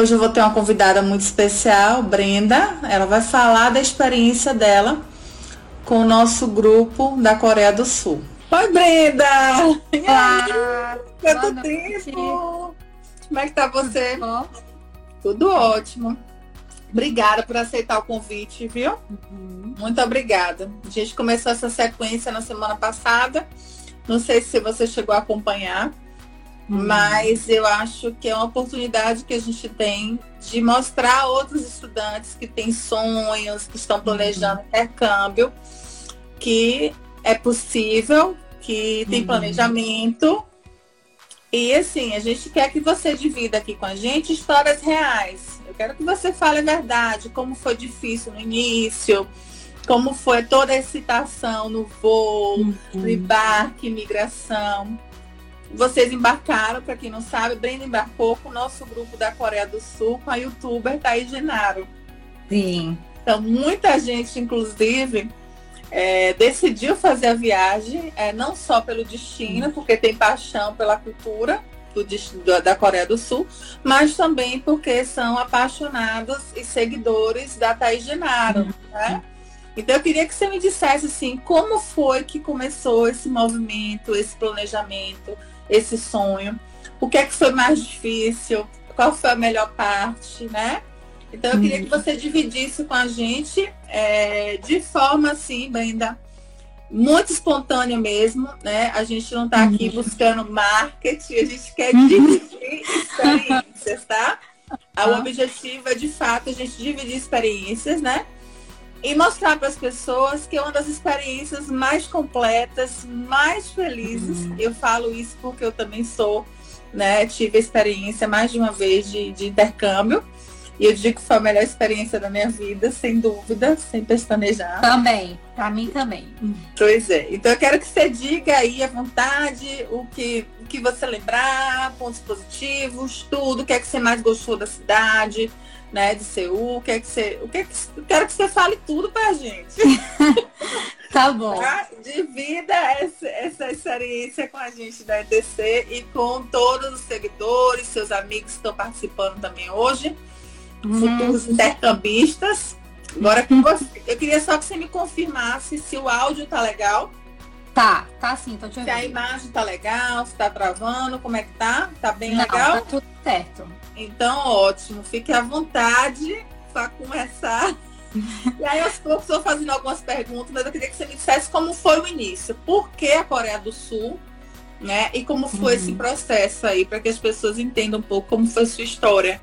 hoje eu vou ter uma convidada muito especial, Brenda. Ela vai falar da experiência dela com o nosso grupo da Coreia do Sul. Oi, Brenda! Olá! Quanto tempo! Como é que tá você? Tudo, Tudo ótimo. Obrigada por aceitar o convite, viu? uhum. Muito obrigada. A gente começou essa sequência na semana passada. Não sei se você chegou a acompanhar, Uhum. mas eu acho que é uma oportunidade que a gente tem de mostrar a outros estudantes que têm sonhos, que estão planejando intercâmbio, que é possível, que tem Uhum. planejamento. E assim, a gente quer que você divida aqui com a gente histórias reais. Eu quero que você fale a verdade, como foi difícil no início, como foi toda a excitação no voo, no Uhum. embarque, imigração. Vocês embarcaram, para quem não sabe, Brenda embarcou com o nosso grupo da Coreia do Sul, com a youtuber Thaís Genaro. Sim. Então, muita gente, inclusive, é, decidiu fazer a viagem, é, não só pelo destino, porque tem paixão pela cultura do, do- da Coreia do Sul, mas também porque são apaixonados e seguidores da Thaís Genaro. Né? Então, eu queria que você me dissesse assim, como foi que começou esse movimento, esse planejamento, esse sonho? O que é que foi mais difícil? Qual foi a melhor parte, né? Então eu queria que você dividisse com a gente é, de forma assim, Brenda, muito espontânea mesmo, né? A gente não está aqui buscando marketing, a gente quer dividir experiências, tá? O objetivo é de fato a gente dividir experiências, né? E mostrar para as pessoas que é uma das experiências mais completas, mais felizes. Eu falo isso porque eu também sou, né? Tive a experiência mais de uma vez de, de intercâmbio. E eu digo que foi a melhor experiência da minha vida, sem dúvida, sem pestanejar. Também. Pra mim também. Pois é. Então eu quero que você diga aí à vontade o que, o que você lembrar, pontos positivos, tudo, o que é que você mais gostou da cidade, né, de Seul, o que é que você. O que é que, eu quero que você fale tudo pra gente. Tá bom. Tá? Divida essa, essa experiência com a gente da ETC e com todos os seguidores, seus amigos que estão participando também hoje, Uhum. futuros intercambistas. Agora com você. Eu queria só que você me confirmasse se o áudio tá legal, Tá, tá sim, tô te se a ouvindo. imagem tá legal, se tá travando, como é que tá? Tá bem Não, legal? tá tudo certo. Então, ótimo. Fique à vontade para começar. E aí, aos poucos, eu vou fazendo algumas perguntas, mas eu queria que você me dissesse como foi o início. Por que a Coreia do Sul? Né? E como foi Uhum. esse processo aí, para que as pessoas entendam um pouco como foi a sua história.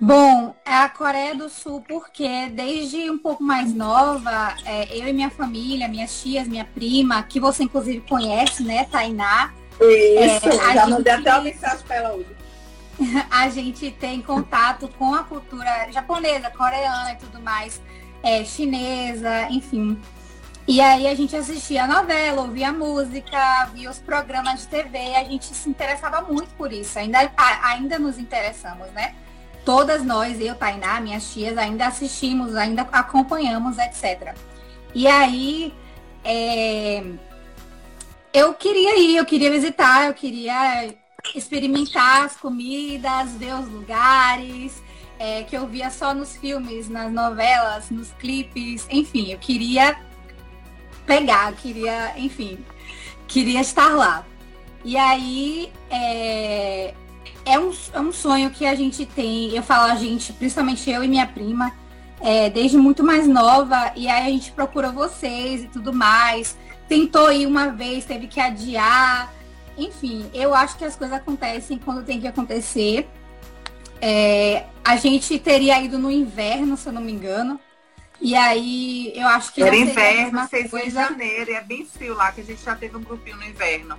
Bom, é a Coreia do Sul porque desde um pouco mais nova, é, eu e minha família, minhas tias, minha prima, que você inclusive conhece, né, Tainá, Isso, a já gente- mandei até uma mensagem para ela hoje. a gente tem contato com a cultura japonesa, coreana e tudo mais, é, chinesa, enfim. E aí a gente assistia a novela, ouvia música, via os programas de TV, a gente se interessava muito por isso. Ainda, ainda nos interessamos, né? Todas nós, eu, Tainá, minhas tias, ainda assistimos, ainda acompanhamos, etc. E aí é, eu queria ir, eu queria visitar, eu queria experimentar as comidas, ver os lugares, é, que eu via só nos filmes, nas novelas, nos clipes, enfim, eu queria pegar, eu queria, enfim, queria estar lá. E aí é, é, um, é um sonho que a gente tem, eu falo a gente, principalmente eu e minha prima, é, desde muito mais nova, e aí a gente procura vocês e tudo mais. Tentou ir uma vez, teve que adiar. Enfim, eu acho que as coisas acontecem quando tem que acontecer. É, a gente teria ido no inverno, se eu não me engano. E aí eu acho que Era inverno, mesma vocês em coisa. janeiro, e é bem frio lá, que a gente já teve um grupinho no inverno.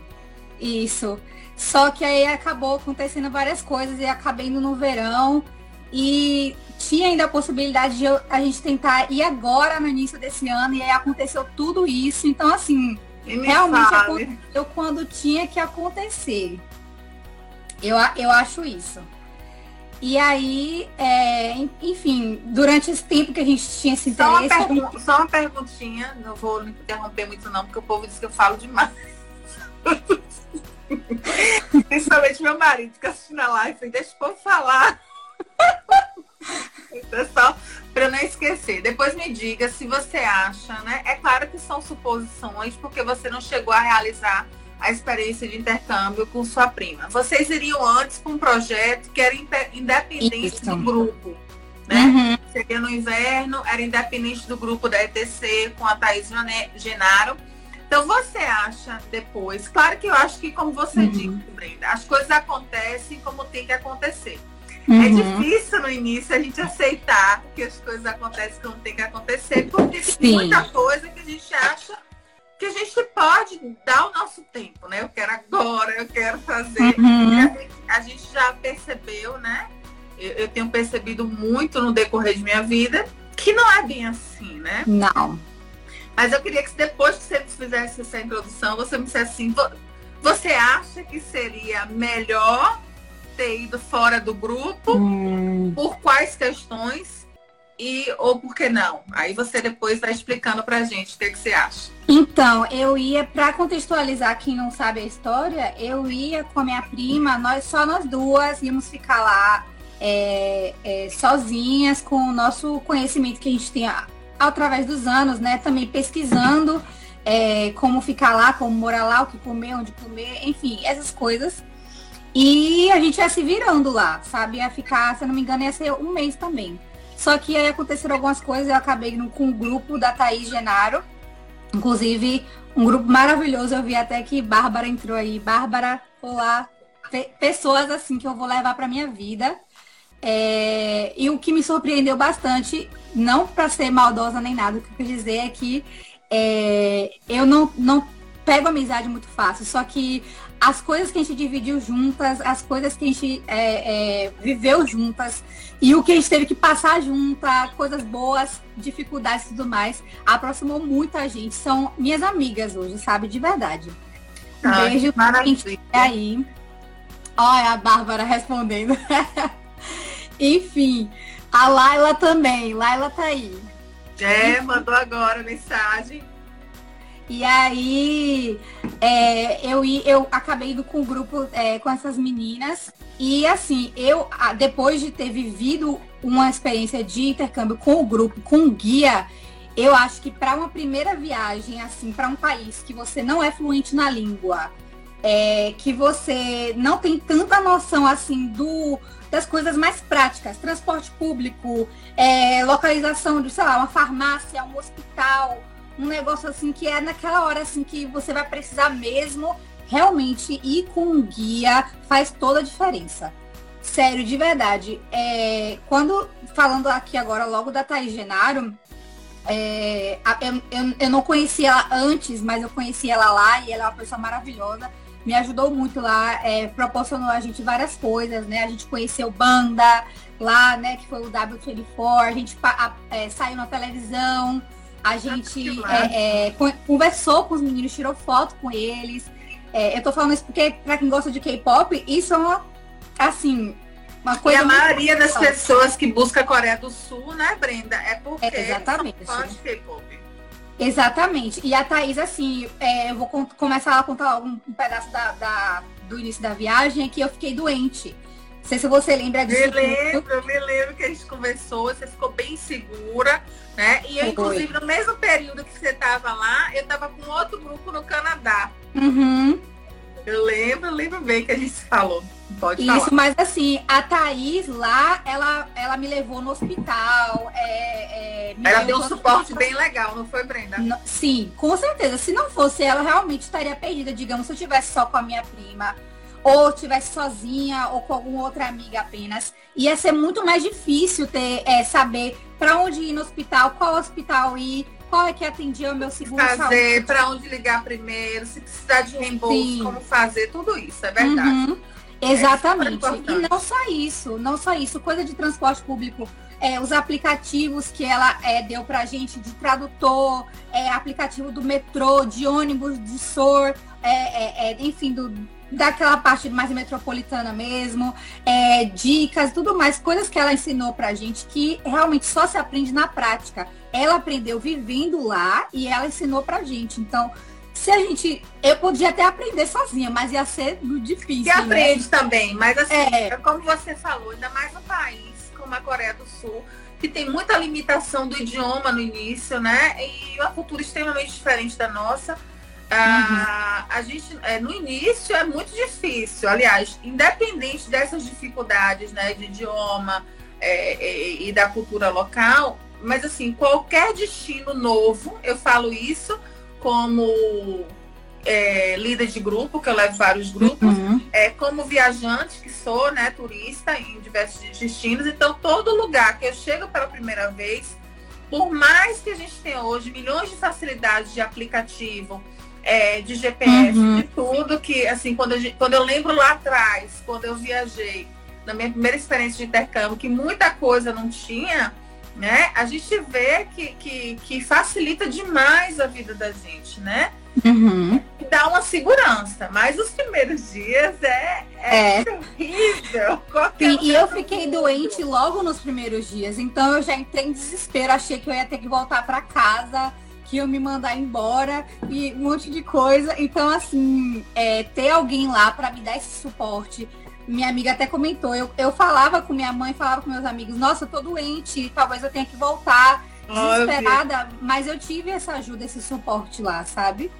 Isso. Só que aí acabou acontecendo várias coisas e acabei indo no verão. E tinha ainda a possibilidade de eu- a gente tentar ir agora no início desse ano. E aí aconteceu tudo isso. Então, assim, me realmente aconteceu quando tinha que acontecer. Eu, eu acho isso. E aí, é, en- enfim, durante esse tempo que a gente tinha esse Só uma, interesse. pergunta, só uma perguntinha, não vou interromper muito não, porque o povo diz que eu falo demais. Principalmente meu marido, que assistindo a live, deixa o povo falar. É só para não esquecer. Depois me diga se você acha, né? É claro que são suposições, porque você não chegou a realizar a experiência de intercâmbio com sua prima. Vocês iriam antes com um projeto que era independente Isso. do grupo. Né? Uhum. Seria no inverno, era independente do grupo da ETC com a Thaís Genaro. Então você acha depois, claro que eu acho que como você uhum. disse, Brenda, as coisas acontecem como tem que acontecer. É uhum. É difícil no início a gente aceitar que as coisas acontecem como tem que acontecer, porque Sim. tem muita coisa que a gente acha que a gente pode dar o nosso tempo, né? Eu quero agora, eu quero fazer. Uhum. A, gente, a, gente, já percebeu, né? Eu, eu, tenho percebido muito no decorrer de minha vida que não é bem assim, né? Não. Mas eu queria que depois que você fizesse essa introdução, você me dissesse assim, você acha que seria melhor ter ido fora do grupo? Hum. Por quais questões? e ou por que não? Aí você depois vai explicando pra gente o que, é que você acha. Então, eu ia, para contextualizar quem não sabe a história, eu ia com a minha prima, nós só nós duas íamos ficar lá é, é, sozinhas, com o nosso conhecimento que a gente tem através dos anos, né? Também pesquisando é, como ficar lá, como morar lá, o que comer, onde comer, enfim, essas coisas. E a gente ia se virando lá, sabe? Ia ficar, se eu não me engano, ia ser um mês também. Só que aí aconteceram algumas coisas, eu acabei no, com o grupo da Thaís Genaro. Inclusive, um grupo maravilhoso. Eu vi até que Bárbara entrou aí. Bárbara, olá. Pessoas assim que eu vou levar para minha vida. É, e o que me surpreendeu bastante, não para ser maldosa nem nada, o que eu quis dizer é que é, eu não, não pego amizade muito fácil, só que as coisas que a gente dividiu juntas, as coisas que a gente é, é, viveu juntas e o que a gente teve que passar juntas, coisas boas, dificuldades e tudo mais, aproximou muita gente. São minhas amigas hoje, sabe? De verdade. Um ah, beijo pra gente aí. Olha a Bárbara respondendo. Enfim, a Laila também. Laila tá aí. É, mandou agora mensagem. E aí é, eu, eu acabei indo com o grupo é, com essas meninas. E assim, eu, depois de ter vivido uma experiência de intercâmbio com o grupo, com o guia, eu acho que para uma primeira viagem, assim, para um país que você não é fluente na língua, é, que você não tem tanta noção assim do das coisas mais práticas, transporte público, é, localização de, sei lá, uma farmácia, um hospital, um negócio assim que é naquela hora assim que você vai precisar mesmo realmente ir com um guia faz toda a diferença. Sério, de verdade. É, quando falando aqui agora logo da Thaís Genaro, é, eu, eu, eu, não conhecia ela antes, mas eu conheci ela lá e ela é uma pessoa maravilhosa. Me ajudou muito lá, é, proporcionou a gente várias coisas, né? A gente conheceu banda lá, né? Que foi o W24, a gente a, é, saiu na televisão. A gente é, é, conversou com os meninos, tirou foto com eles. É, eu tô falando isso porque, pra quem gosta de K-pop, isso é uma, assim, uma coisa. E a maioria das pessoas que busca a Coreia do Sul, né, Brenda? É porque é, exatamente. são de K-pop. Exatamente. E a Thaís, assim, é, eu vou começar a contar um, um pedaço da, da, do início da viagem, que eu fiquei doente. Não sei se você lembra disso. Me lembro, eu me lembro que a gente conversou, você ficou bem segura. Né? E eu, inclusive, no mesmo período que você estava lá, eu estava com outro grupo no Canadá. Uhum. Eu lembro, lembro bem que a gente falou. Pode Isso, falar. mas assim, a Thaís lá, ela, ela me levou no hospital. É, é, ela deu um suporte bem legal, não foi, Brenda? sim, com certeza. Se não fosse ela, realmente estaria perdida. Digamos, se eu tivesse só com a minha prima, ou tivesse sozinha, ou com alguma outra amiga apenas, ia ser muito mais difícil ter, é, saber para onde ir no hospital, qual hospital ir, qual é que atendia o meu seguro fazer, para onde ligar primeiro, se precisar de reembolso, Sim. como fazer, tudo isso, é verdade. Uhum. É Exatamente. E não só isso, não só isso, coisa de transporte público. É, os aplicativos que ela é, deu pra gente de tradutor, é, aplicativo do metrô, de ônibus, de SOR, é, é, é, enfim, do, daquela parte mais metropolitana mesmo, é, dicas, tudo mais, coisas que ela ensinou pra gente que realmente só se aprende na prática. Ela aprendeu vivendo lá e ela ensinou pra gente. Então, se a gente. Eu podia até aprender sozinha, mas ia ser difícil. Se aprende né? também, mas assim, é. como você falou, ainda mais um país como a Coreia do Sul, que tem muita limitação do idioma no início, né? E uma cultura extremamente diferente da nossa. Ah, uhum. a gente é, no início é muito difícil. Aliás, independente dessas dificuldades, né, de idioma é, é, e da cultura local, mas assim qualquer destino novo, eu falo isso como é, líder de grupo, que eu levo vários grupos, uhum. é, como viajante que sou, né, turista em diversos destinos. Então, todo lugar que eu chego pela primeira vez, por mais que a gente tenha hoje milhões de facilidades de aplicativo, é, de GPS, uhum. de tudo, que assim, quando eu, quando eu lembro lá atrás, quando eu viajei, na minha primeira experiência de intercâmbio, que muita coisa não tinha, né? A gente vê que, que, que facilita demais a vida da gente, né? Uhum. Dá uma segurança, mas os primeiros dias é, é, é. horrível. E, e eu fiquei doente logo nos primeiros dias, então eu já entrei em desespero, achei que eu ia ter que voltar para casa, que ia me mandar embora e um monte de coisa. Então, assim, é, ter alguém lá para me dar esse suporte, minha amiga até comentou, eu, eu falava com minha mãe, falava com meus amigos, nossa, eu tô doente, talvez eu tenha que voltar, desesperada, mas eu tive essa ajuda, esse suporte lá, sabe?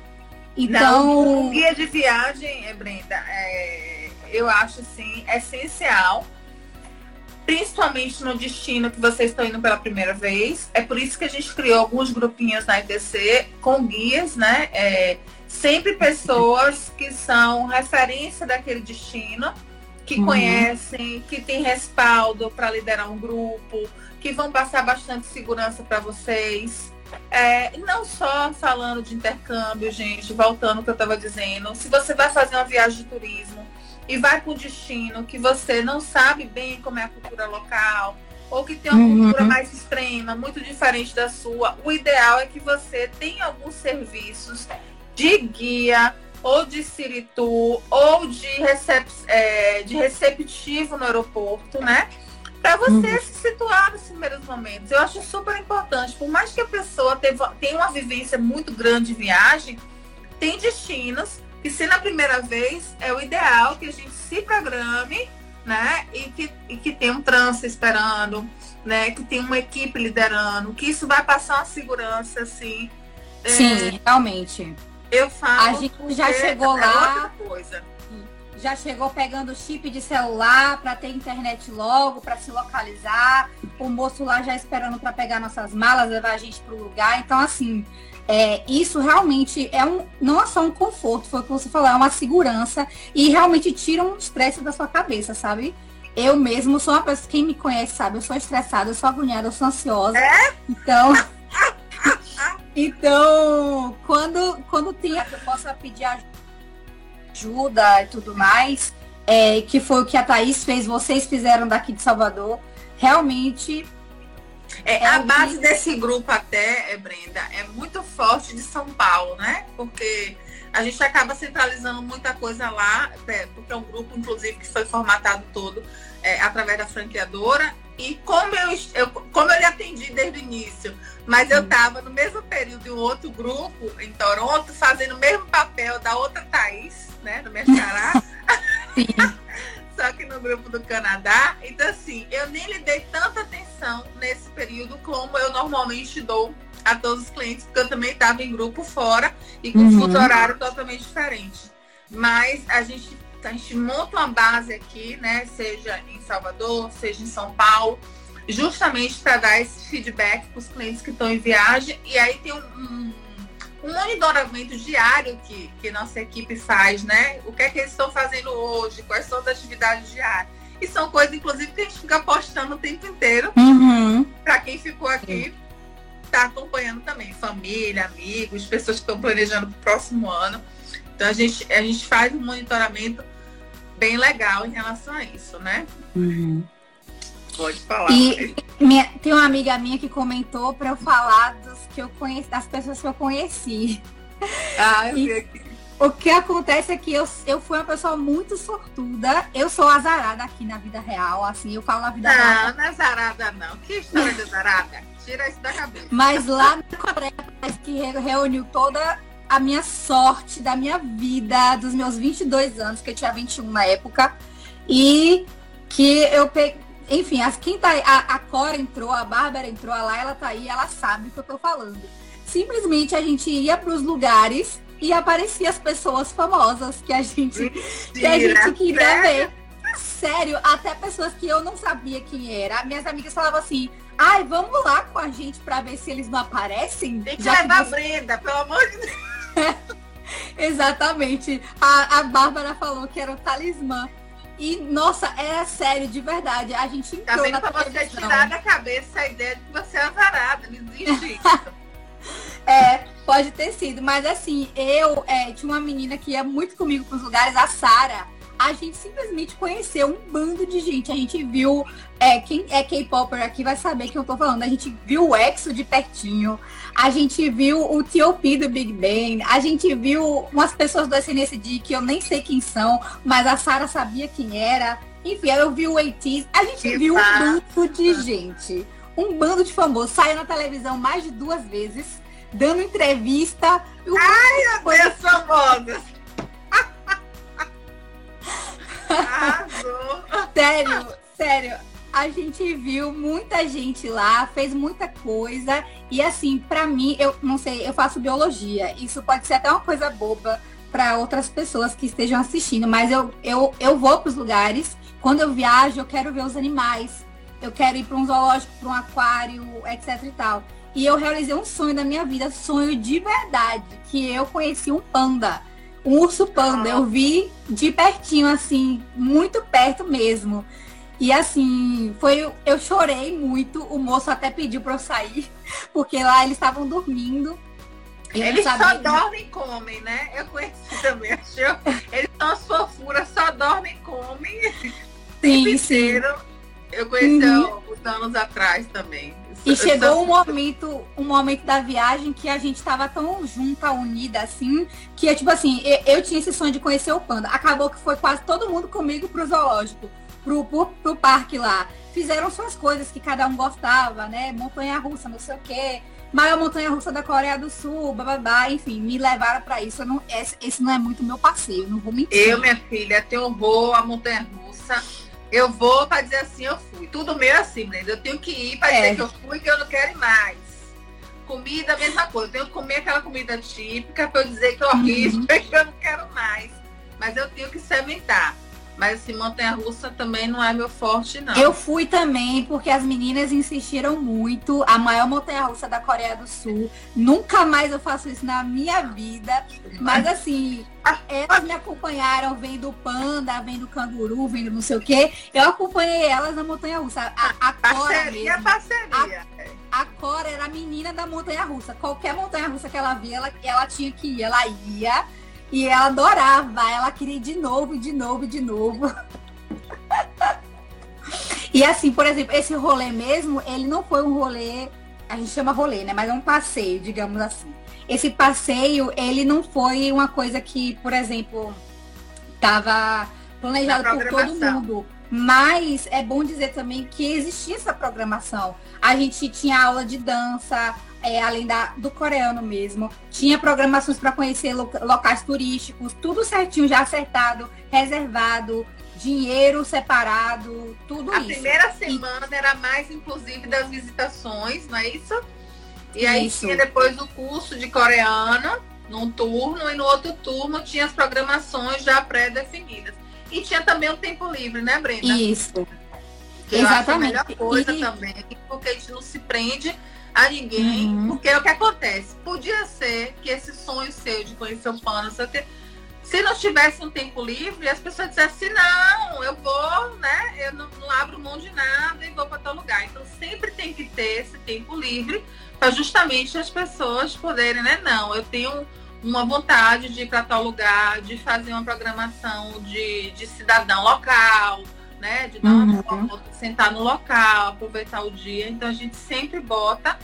Então. Não, o guia de viagem, é, Brenda, é, eu acho assim, essencial. Principalmente no destino que vocês estão indo pela primeira vez. É por isso que a gente criou alguns grupinhos na ITC com guias, né? É, sempre pessoas que são referência daquele destino que uhum. conhecem, que tem respaldo para liderar um grupo, que vão passar bastante segurança para vocês. É, não só falando de intercâmbio, gente, voltando ao que eu estava dizendo, se você vai fazer uma viagem de turismo e vai para um destino que você não sabe bem como é a cultura local, ou que tem uma uhum. cultura mais extrema, muito diferente da sua, o ideal é que você tenha alguns serviços de guia, ou de Siritu, ou de, recep é, de receptivo no aeroporto, né? Para você uhum. se situar nos primeiros momentos. Eu acho super importante. Por mais que a pessoa tenha uma vivência muito grande de viagem, tem destinos que, se na primeira vez, é o ideal que a gente se programe, né? E que, e que tem um trânsito esperando, né? Que tem uma equipe liderando, que isso vai passar uma segurança, assim. Sim, é... realmente. Eu falo. A gente já chegou é lá. Já chegou pegando chip de celular para ter internet logo, para se localizar. O moço lá já esperando para pegar nossas malas, levar a gente para o lugar. Então, assim, é, isso realmente é um, não é só um conforto, foi o que você falou, é uma segurança e realmente tira um estresse da sua cabeça, sabe? Eu mesmo sou uma pessoa, quem me conhece sabe, eu sou estressada, eu sou agoniada, eu sou ansiosa. É? Então. Então, quando, quando tem que eu possa pedir ajuda e tudo mais, é, que foi o que a Thaís fez, vocês fizeram daqui de Salvador, realmente. É, é a base que... desse grupo até, Brenda, é muito forte de São Paulo, né? Porque a gente acaba centralizando muita coisa lá, é, porque é um grupo, inclusive, que foi formatado todo é, através da franqueadora e como eu, eu, como eu lhe atendi desde o início, mas eu estava no mesmo período de um outro grupo em Toronto, fazendo o mesmo papel da outra Thaís, né, do Mescará. Só que no grupo do Canadá. Então, assim, eu nem lhe dei tanta atenção nesse período como eu normalmente dou a todos os clientes, porque eu também estava em grupo fora e com uhum. fuso horário totalmente diferente. Mas a gente a gente monta uma base aqui, né? Seja em Salvador, seja em São Paulo, justamente para dar esse feedback para os clientes que estão em viagem. E aí tem um, um, um, monitoramento diário que, que nossa equipe faz, né? O que é que eles estão fazendo hoje, quais são as atividades diárias. E são coisas, inclusive, que a gente fica postando o tempo inteiro. Uhum. Para quem ficou aqui, está acompanhando também. Família, amigos, pessoas que estão planejando para o próximo ano. Então a gente, a gente faz um monitoramento bem legal em relação a isso, né? Uhum. Pode falar. E minha, tem uma amiga minha que comentou para eu falar dos que eu conheci, das pessoas que eu conheci. Ah, eu e, vi aqui. O que acontece é que eu, eu fui uma pessoa muito sortuda. Eu sou azarada aqui na vida real, assim, eu falo na vida não, real. Não, não é azarada, não. Que história de azarada? Tira isso da cabeça. Mas lá na Coreia, parece que reuniu toda a minha sorte da minha vida, dos meus 22 anos, que eu tinha 21 na época, e que eu peguei. Enfim, as, quem tá, a, a Cora entrou, a Bárbara entrou, a Laila tá aí, ela sabe o que eu tô falando. Simplesmente a gente ia para os lugares e aparecia as pessoas famosas que a gente, que a gente queria ver. Sério, até pessoas que eu não sabia quem era. Minhas amigas falavam assim, ai, vamos lá com a gente para ver se eles não aparecem. Tem que levar você... Brenda, pelo amor de Deus. Exatamente. A, a Bárbara falou que era o talismã. E, nossa, é sério, de verdade. A gente entrou tá vendo pra você tirar da cabeça a ideia de que você é azarada. Não existe É, pode ter sido. Mas assim, eu é, tinha uma menina que ia muito comigo para os lugares, a Sara. A gente simplesmente conheceu um bando de gente. A gente viu. É, quem é K-Popper aqui vai saber que eu tô falando. A gente viu o EXO de pertinho. A gente viu o T.O.P. do Big Bang. A gente viu umas pessoas do SNSD que eu nem sei quem são, mas a Sara sabia quem era. Enfim, eu vi o ATs. A gente que viu um bando de gente. Um bando de famosos. Saiu na televisão mais de duas vezes dando entrevista. Ai, meu Deus, famosa! sério, sério. A gente viu muita gente lá, fez muita coisa. E assim, para mim, eu não sei, eu faço biologia. Isso pode ser até uma coisa boba para outras pessoas que estejam assistindo, mas eu, eu, eu vou para os lugares. Quando eu viajo, eu quero ver os animais. Eu quero ir para um zoológico, para um aquário, etc e tal. E eu realizei um sonho da minha vida, sonho de verdade, que eu conheci um panda, um urso panda. Eu vi de pertinho, assim, muito perto mesmo. E assim, foi, eu chorei muito. O moço até pediu para eu sair, porque lá eles estavam dormindo. Eles só dormem e comem, né? Eu conheci também, achou? Eles são as fofuras, só dormem e comem. Sim, sim. Eu conheci uhum. uns anos atrás também. E chegou um momento, um momento da viagem que a gente estava tão junta, unida, assim, que é tipo assim, eu, eu, tinha esse sonho de conhecer o panda. Acabou que foi quase todo mundo comigo pro zoológico, pro, pro, pro parque lá. Fizeram suas coisas que cada um gostava, né? Montanha russa, não sei o quê. Maior montanha russa da Coreia do Sul, bababá, enfim, me levaram para isso. Não, esse, esse, não é muito meu passeio, não vou mentir. Eu, minha filha, tenho horror à montanha russa eu vou para dizer assim, eu fui. Tudo meu é assim, né? Eu tenho que ir para é. dizer que eu fui que eu não quero ir mais. Comida, a mesma coisa. Eu tenho que comer aquela comida típica para eu dizer que horrível uhum. e que eu não quero mais. Mas eu tenho que sementar. Mas assim, montanha russa também não é meu forte, não. Eu fui também, porque as meninas insistiram muito. A maior montanha russa da Coreia do Sul. Nunca mais eu faço isso na minha vida. Mas assim, elas me acompanharam vendo panda, vendo canguru, vendo não sei o quê. Eu acompanhei elas na montanha russa. A, a parceria, mesmo, parceria. A, a Cora era a menina da montanha russa. Qualquer montanha russa que ela via, ela, ela tinha que ir. Ela ia e ela adorava, ela queria de novo, de novo, de novo. e assim, por exemplo, esse rolê mesmo, ele não foi um rolê, a gente chama rolê, né? Mas é um passeio, digamos assim. Esse passeio, ele não foi uma coisa que, por exemplo, estava planejado por todo mundo. Mas é bom dizer também que existia essa programação. A gente tinha aula de dança, é, além da, do coreano mesmo. Tinha programações para conhecer locais turísticos, tudo certinho, já acertado, reservado, dinheiro separado, tudo a isso. A primeira semana e... era mais, inclusive, das visitações, não é isso? E aí isso. tinha depois o curso de coreano, num turno, e no outro turno tinha as programações já pré-definidas. E tinha também o tempo livre, né, Brenda? Isso. Que Exatamente. Acho a melhor coisa e... também, porque a gente não se prende a ninguém, uhum. porque é o que acontece. Podia ser que esse sonho seu de conhecer o pano, se não tivesse um tempo livre, as pessoas dissessem, não, eu vou, né? Eu não, não abro mão de nada e vou para tal lugar. Então sempre tem que ter esse tempo livre para justamente as pessoas poderem, né? Não, eu tenho uma vontade de ir para tal lugar, de fazer uma programação de, de cidadão local, né? De dar uma uhum. sentar no local, aproveitar o dia. Então a gente sempre bota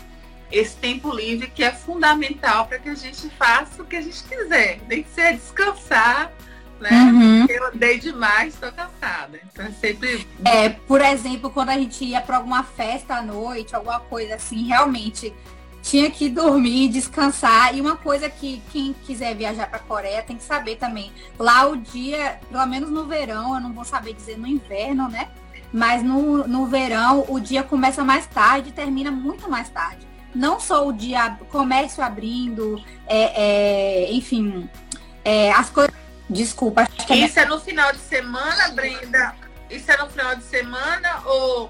esse tempo livre que é fundamental para que a gente faça o que a gente quiser. Nem que seja descansar, né? Uhum. Porque eu dei demais, estou cansada. Então é sempre. É, por exemplo, quando a gente ia para alguma festa à noite, alguma coisa assim, realmente tinha que dormir, descansar. E uma coisa que quem quiser viajar para Coreia tem que saber também. Lá o dia, pelo menos no verão, eu não vou saber dizer no inverno, né? Mas no, no verão o dia começa mais tarde e termina muito mais tarde. Não só o dia, comércio abrindo, é, é, enfim, é, as coisas. Desculpa. É Isso é no final de semana, Brenda? Isso é no final de semana ou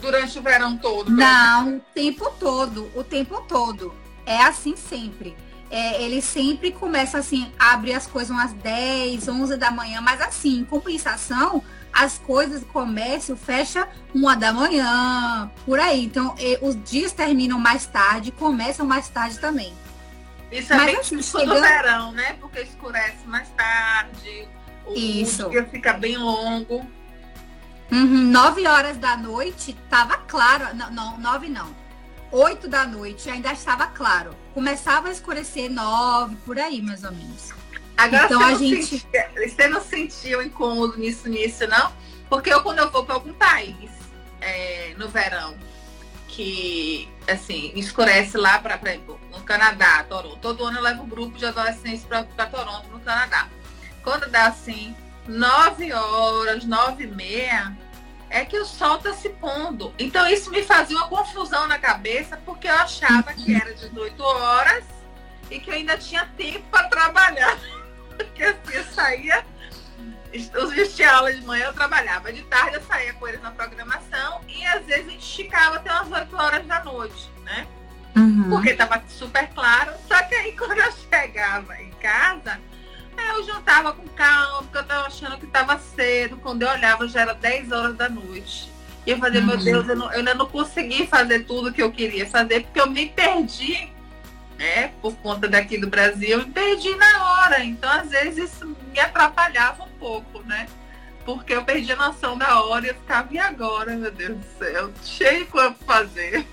durante o verão todo? Não, o tempo todo, o tempo todo. É assim sempre. É, ele sempre começa assim, abre as coisas umas 10, 11 da manhã, mas assim, em compensação, as coisas, comércio fecha uma da manhã, por aí. Então, os dias terminam mais tarde, começam mais tarde também. Isso é Mas, bem assim, chegando... do verão, né? Porque escurece mais tarde, o, Isso. o dia fica bem longo. Uhum, nove horas da noite estava claro. Não, não, nove não. Oito da noite ainda estava claro. Começava a escurecer nove, por aí, mais ou menos. Agora então, a gente... Sentia, você não sentiu incômodo nisso, nisso, não? Porque eu, quando eu vou para algum país é, no verão, que, assim, escurece lá, para no Canadá, Toronto. Todo ano eu levo um grupo de adolescentes para Toronto, no Canadá. Quando dá, assim, 9 horas, 9 e meia, é que o sol está se pondo. Então isso me fazia uma confusão na cabeça, porque eu achava que era 18 horas e que eu ainda tinha tempo para trabalhar. Porque assim, eu saía, os tinha aula de manhã, eu trabalhava. De tarde eu saía com eles na programação e às vezes a gente esticava até umas 8 horas da noite, né? Uhum. Porque estava super claro. Só que aí quando eu chegava em casa, eu jantava com calma, porque eu tava achando que tava cedo. Quando eu olhava, já era 10 horas da noite. E eu falei, uhum. meu Deus, eu, não, eu, ainda não consegui fazer tudo que eu queria fazer, porque eu me perdi, né? Por conta daqui do Brasil, eu me perdi na hora. Então, às vezes, isso me atrapalhava um pouco, né? Porque eu perdi a noção da hora e eu ficava, e agora, meu Deus do céu? Cheio de coisa pra fazer.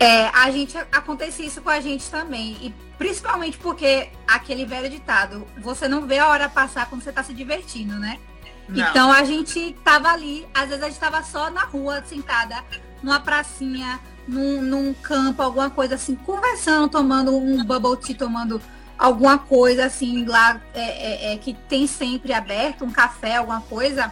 É, a gente acontece isso com a gente também. E principalmente porque aquele velho ditado, você não vê a hora passar quando você está se divertindo, né? Não. Então a gente tava ali, às vezes a gente tava só na rua, sentada, numa pracinha, num, num campo, alguma coisa assim, conversando, tomando um bubble tea, tomando alguma coisa assim lá é, é, é, que tem sempre aberto, um café, alguma coisa.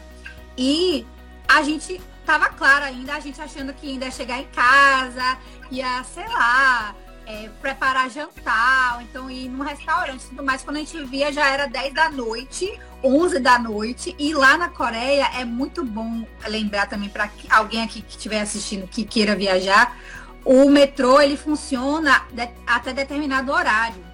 E a gente tava claro ainda, a gente achando que ainda ia chegar em casa, ia, sei lá, é, preparar jantar, ou então ir num restaurante e tudo mais. Quando a gente via, já era 10 da noite, 11 da noite. E lá na Coreia é muito bom lembrar também para alguém aqui que estiver assistindo que queira viajar, o metrô ele funciona até determinado horário.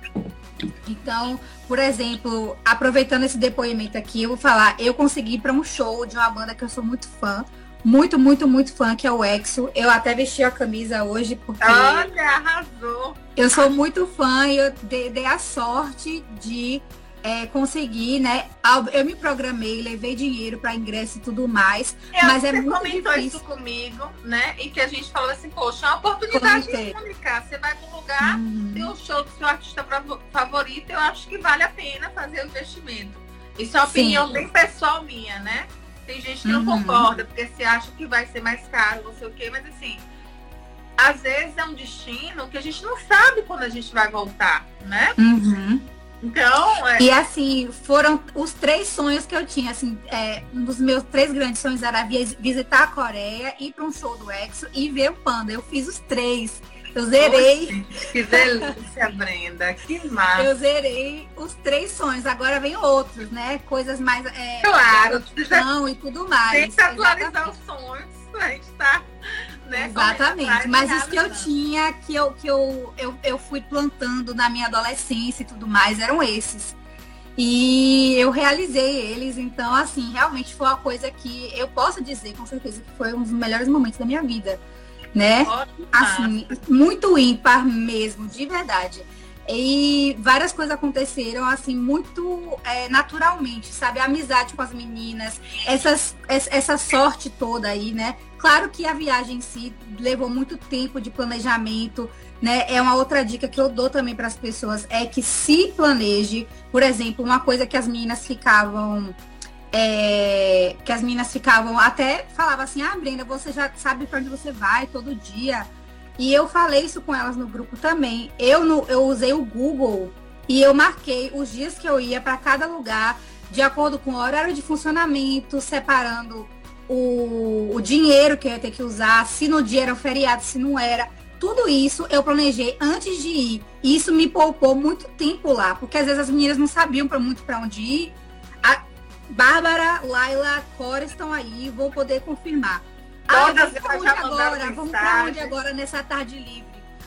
Então, por exemplo, aproveitando esse depoimento aqui, eu vou falar, eu consegui para um show de uma banda que eu sou muito fã, muito, muito, muito fã, que é o Exo. Eu até vesti a camisa hoje porque. Olha, arrasou! Eu sou muito fã e eu dei, a sorte de é, conseguir, né? Eu me programei, levei dinheiro para ingresso e tudo mais. Eu, mas é muito comentou difícil. isso comigo, né? E que a gente falou assim, poxa, é uma oportunidade de comunicar. Você vai para um lugar, uhum. tem um show do seu artista favorito, eu acho que vale a pena fazer o investimento. Isso é uma opinião Sim. bem pessoal minha, né? Tem gente que uhum. não concorda, porque se acha que vai ser mais caro, não sei o quê, mas assim, às vezes é um destino que a gente não sabe quando a gente vai voltar, né? Uhum. Então, é... E assim, foram os três sonhos que eu tinha. Assim, é, um dos meus três grandes sonhos era visitar a Coreia, ir para um show do EXO e ver o Panda. Eu fiz os três. Eu zerei. que delícia, Brenda. Que massa. Eu zerei os três sonhos. Agora vem outros, né? Coisas mais. É, claro. Não, e tudo mais. Tem que atualizar os sonhos. A gente tá. Né, Exatamente. Mas isso que eu tinha, que, eu, que eu, eu, eu fui plantando na minha adolescência e tudo mais, eram esses. E eu realizei eles, então, assim, realmente foi uma coisa que eu posso dizer com certeza que foi um dos melhores momentos da minha vida né? Ótimo. Assim, muito ímpar mesmo, de verdade. E várias coisas aconteceram, assim, muito é, naturalmente, sabe? A amizade com as meninas, essas, essa sorte toda aí, né? Claro que a viagem em si levou muito tempo de planejamento, né? É uma outra dica que eu dou também para as pessoas, é que se planeje. Por exemplo, uma coisa que as meninas ficavam é, que as meninas ficavam até falava assim, ah, Brenda, você já sabe para onde você vai todo dia. E eu falei isso com elas no grupo também. Eu, no, eu usei o Google e eu marquei os dias que eu ia para cada lugar, de acordo com o horário de funcionamento, separando o, o dinheiro que eu ia ter que usar, se no dia era feriado, se não era. Tudo isso eu planejei antes de ir. E isso me poupou muito tempo lá, porque às vezes as meninas não sabiam para muito para onde ir. A Bárbara, Laila, Cora estão aí, vou poder confirmar. Ah, Todas vamos para onde agora? Vamos para onde agora nessa tarde livre?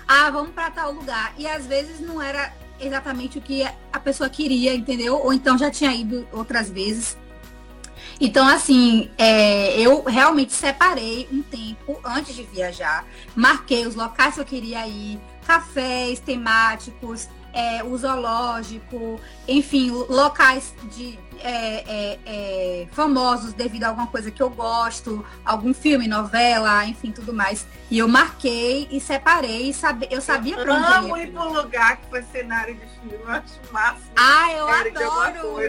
Ah, vamos para tal lugar. E às vezes não era exatamente o que a pessoa queria, entendeu? Ou então já tinha ido outras vezes. Então, assim, é, eu realmente separei um tempo antes de viajar, marquei os locais que eu queria ir, cafés temáticos, é, o zoológico, enfim, locais de é, é, é, famosos devido a alguma coisa que eu gosto, algum filme, novela, enfim, tudo mais. E eu marquei e separei, sabe, eu sabia para onde eu amo ir para um lugar que foi cenário de filme, eu acho máximo. Ah, eu adoro!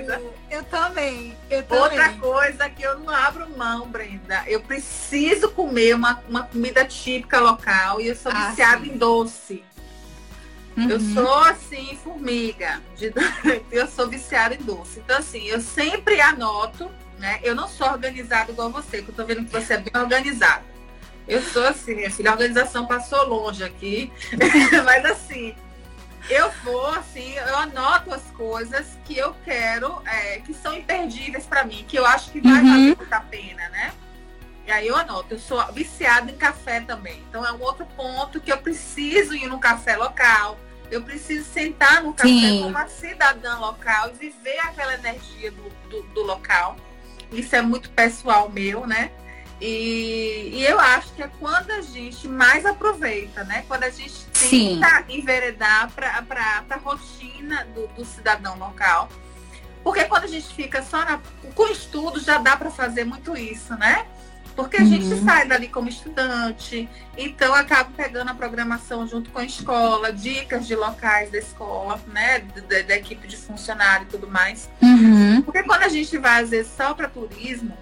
Eu também, eu também. Outra coisa que eu não abro mão, Brenda, eu preciso comer uma, uma comida típica local e eu sou ah, viciada sim. em doce. Uhum. Eu sou assim, formiga. De... eu sou viciada em doce. Então, assim, eu sempre anoto, né? Eu não sou organizada igual você, que eu tô vendo que você é bem organizada. Eu sou assim, minha filha, a organização passou longe aqui. Mas assim, eu vou, assim, eu anoto as coisas que eu quero, é, que são imperdíveis para mim, que eu acho que vai uhum. valer muito a pena, né? E aí eu anoto, eu sou viciada em café também. Então é um outro ponto que eu preciso ir no café local eu preciso sentar no café Sim. como uma cidadã local e viver aquela energia do, do, do local. Isso é muito pessoal meu, né? E, e, eu acho que é quando a gente mais aproveita, né? Quando a gente tenta Sim. enveredar para a rotina do, do, cidadão local. Porque quando a gente fica só na, com estudo, já dá para fazer muito isso, né? Porque a uhum. gente sai dali como estudante, então acaba pegando a programação junto com a escola, dicas de locais da escola, né? Da, da equipe de funcionário e tudo mais. Uhum. Porque quando a gente vai, às vezes, só para turismo,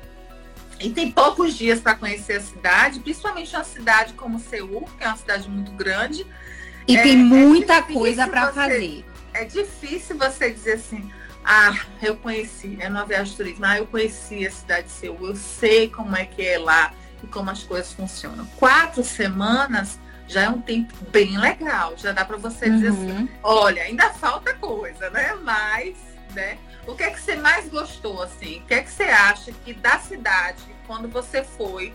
e tem poucos dias para conhecer a cidade, principalmente uma cidade como Seul, que é uma cidade muito grande. E é, tem muita é coisa para fazer. É difícil você dizer assim, ah, eu conheci, é uma viagem de turismo. Ah, eu conheci a cidade de Seul, eu sei como é que é lá e como as coisas funcionam. Quatro semanas já é um tempo bem legal. Já dá para você dizer assim, uhum. olha, ainda falta coisa, né? Mas, né? O que é que você mais gostou, assim? O que é que você acha que da cidade, quando você foi,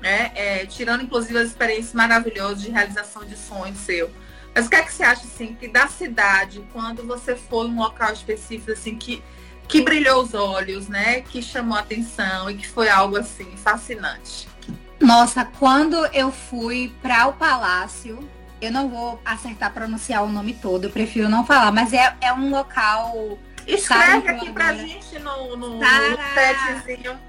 né? É, tirando inclusive as experiências maravilhosas de realização de sonhos seu, mas o que é que você acha, assim, que da cidade, quando você foi um local específico, assim, que, que brilhou os olhos, né? Que chamou a atenção e que foi algo, assim, fascinante? Nossa, quando eu fui para o Palácio, eu não vou acertar pronunciar o nome todo, eu prefiro não falar, mas é, é um local. Escreve aqui pra gente no, no, no petzinho.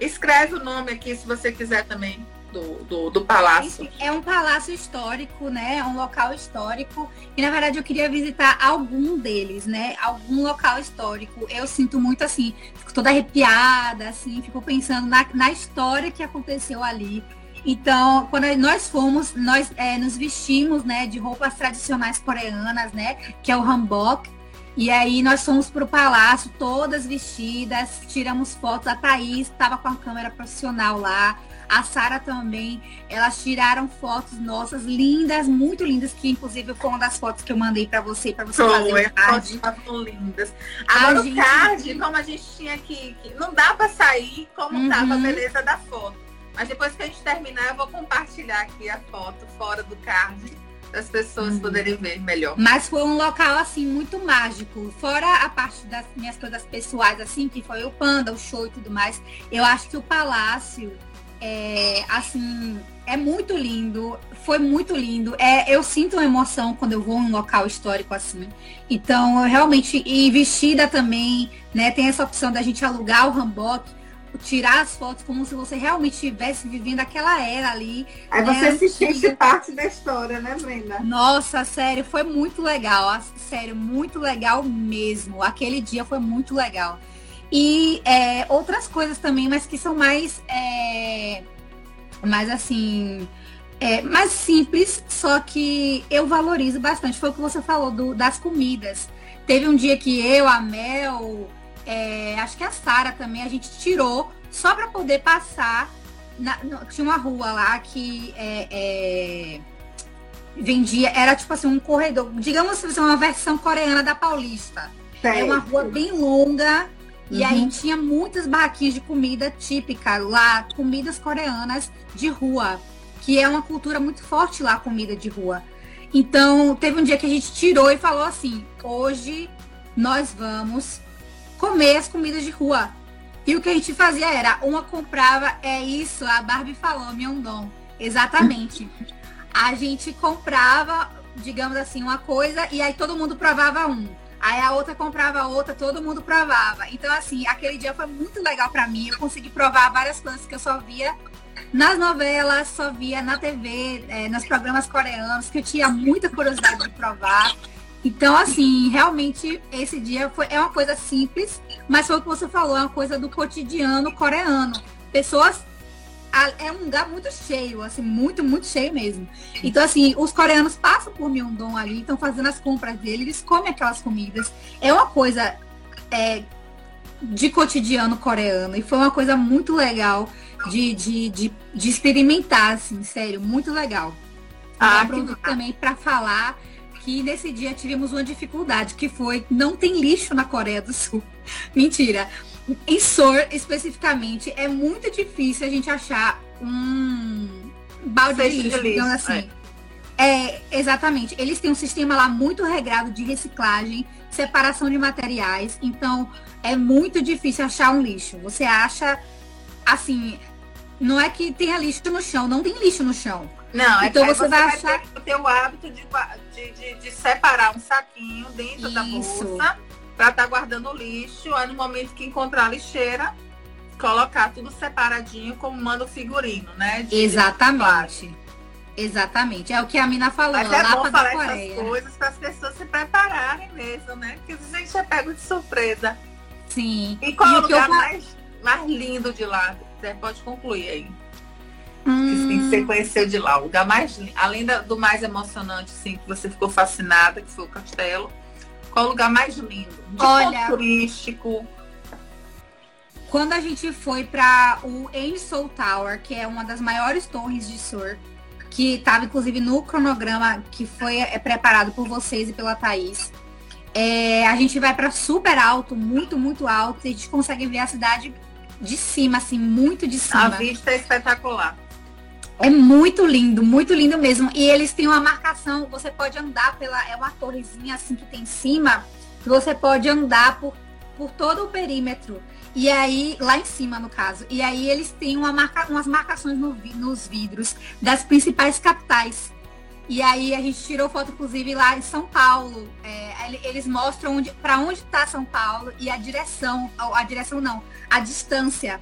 Escreve o nome aqui se você quiser também do, do, do palácio. É um palácio histórico, né? É um local histórico. E na verdade eu queria visitar algum deles, né? Algum local histórico. Eu sinto muito assim, fico toda arrepiada, assim, fico pensando na, na história que aconteceu ali. Então, quando nós fomos, nós é, nos vestimos, né, de roupas tradicionais coreanas, né, que é o hanbok. E aí nós fomos para o palácio, todas vestidas, tiramos fotos. A Thaís estava com a câmera profissional lá. A Sara também, elas tiraram fotos nossas lindas, muito lindas, que inclusive foi uma das fotos que eu mandei para você, para você fazer o card. Fotos lindas. Agora a o gente... card, como a gente tinha que, que não dá para sair como uhum. tava a beleza da foto. Mas depois que a gente terminar, eu vou compartilhar aqui a foto fora do card as pessoas uhum. poderem ver melhor. Mas foi um local assim muito mágico. Fora a parte das minhas coisas pessoais assim, que foi o panda, o show e tudo mais. Eu acho que o palácio é, assim, é muito lindo, foi muito lindo. É, eu sinto uma emoção quando eu vou em um local histórico assim. Então, eu realmente, e vestida também, né? Tem essa opção da gente alugar o hanbok, tirar as fotos como se você realmente estivesse vivendo aquela era ali. Aí né? você se sente parte da história, né, Brenda? Nossa, sério, foi muito legal. Sério, muito legal mesmo. Aquele dia foi muito legal. E é, outras coisas também, mas que são mais, é, mais assim, é, mais simples, só que eu valorizo bastante. Foi o que você falou do, das comidas. Teve um dia que eu, a Mel, é, acho que a Sara também, a gente tirou só para poder passar. Na, no, tinha uma rua lá que é, é, vendia, era tipo assim, um corredor, digamos assim, uma versão coreana da Paulista. É uma rua bem longa. E uhum. aí tinha muitas barraquinhas de comida típica lá, comidas coreanas de rua, que é uma cultura muito forte lá, comida de rua. Então, teve um dia que a gente tirou e falou assim: hoje nós vamos comer as comidas de rua. E o que a gente fazia era, uma comprava, é isso, a Barbie falou, Myeongdong. Exatamente. A gente comprava, digamos assim, uma coisa e aí todo mundo provava um. Aí a outra comprava outra, todo mundo provava. Então, assim, aquele dia foi muito legal para mim. Eu consegui provar várias coisas que eu só via nas novelas, só via na TV, é, nos programas coreanos, que eu tinha muita curiosidade de provar. Então, assim, realmente esse dia foi, é uma coisa simples, mas foi o que você falou, é uma coisa do cotidiano coreano. Pessoas. É um lugar muito cheio, assim, muito, muito cheio mesmo. Então, assim, os coreanos passam por Myeongdong ali, estão fazendo as compras dele, eles comem aquelas comidas. É uma coisa é, de cotidiano coreano. E foi uma coisa muito legal de, de, de, de experimentar, assim, sério, muito legal. Ah, que... também para falar que nesse dia tivemos uma dificuldade, que foi não tem lixo na Coreia do Sul. Mentira. Em Seoul, especificamente, é muito difícil a gente achar um balde de lixo, de lixo assim. É. é, exatamente. Eles têm um sistema lá muito regrado de reciclagem, separação de materiais. Então, é muito difícil achar um lixo. Você acha, assim, não é que tenha lixo no chão, não tem lixo no chão. Não, é então você, você vai achar. Ter o hábito de, de, de, de, separar um saquinho dentro Isso. da bolsa para estar tá guardando o lixo. Aí no momento que encontrar a lixeira, colocar tudo separadinho como manda o figurino, né? De, Exatamente. Exatamente. É o que a Mina falou. Mas é bom falar essas coisas para as pessoas se prepararem mesmo, né? Porque a gente é pego de surpresa. Sim. E qual e é o lugar eu... mais, mais lindo de lá? Você pode concluir aí. Hum. Que você conheceu de lá. O lugar mais, além do mais emocionante, sim, que você ficou fascinada, que foi o castelo. Qual o lugar mais lindo? De Olha, turístico. Quando a gente foi para o Seoul Tower, que é uma das maiores torres de surf, que estava inclusive no cronograma que foi é, preparado por vocês e pela Thaís. É, a gente vai para super alto, muito, muito alto, e a gente consegue ver a cidade de cima, assim, muito de cima. A vista é espetacular. É muito lindo, muito lindo mesmo. E eles têm uma marcação, você pode andar pela. É uma torrezinha assim que tem em cima, que você pode andar por, por todo o perímetro. E aí, lá em cima, no caso. E aí eles têm uma marca, umas marcações no, nos vidros das principais capitais. E aí a gente tirou foto, inclusive, lá em São Paulo. É, eles mostram para onde está São Paulo e a direção, a direção não, a distância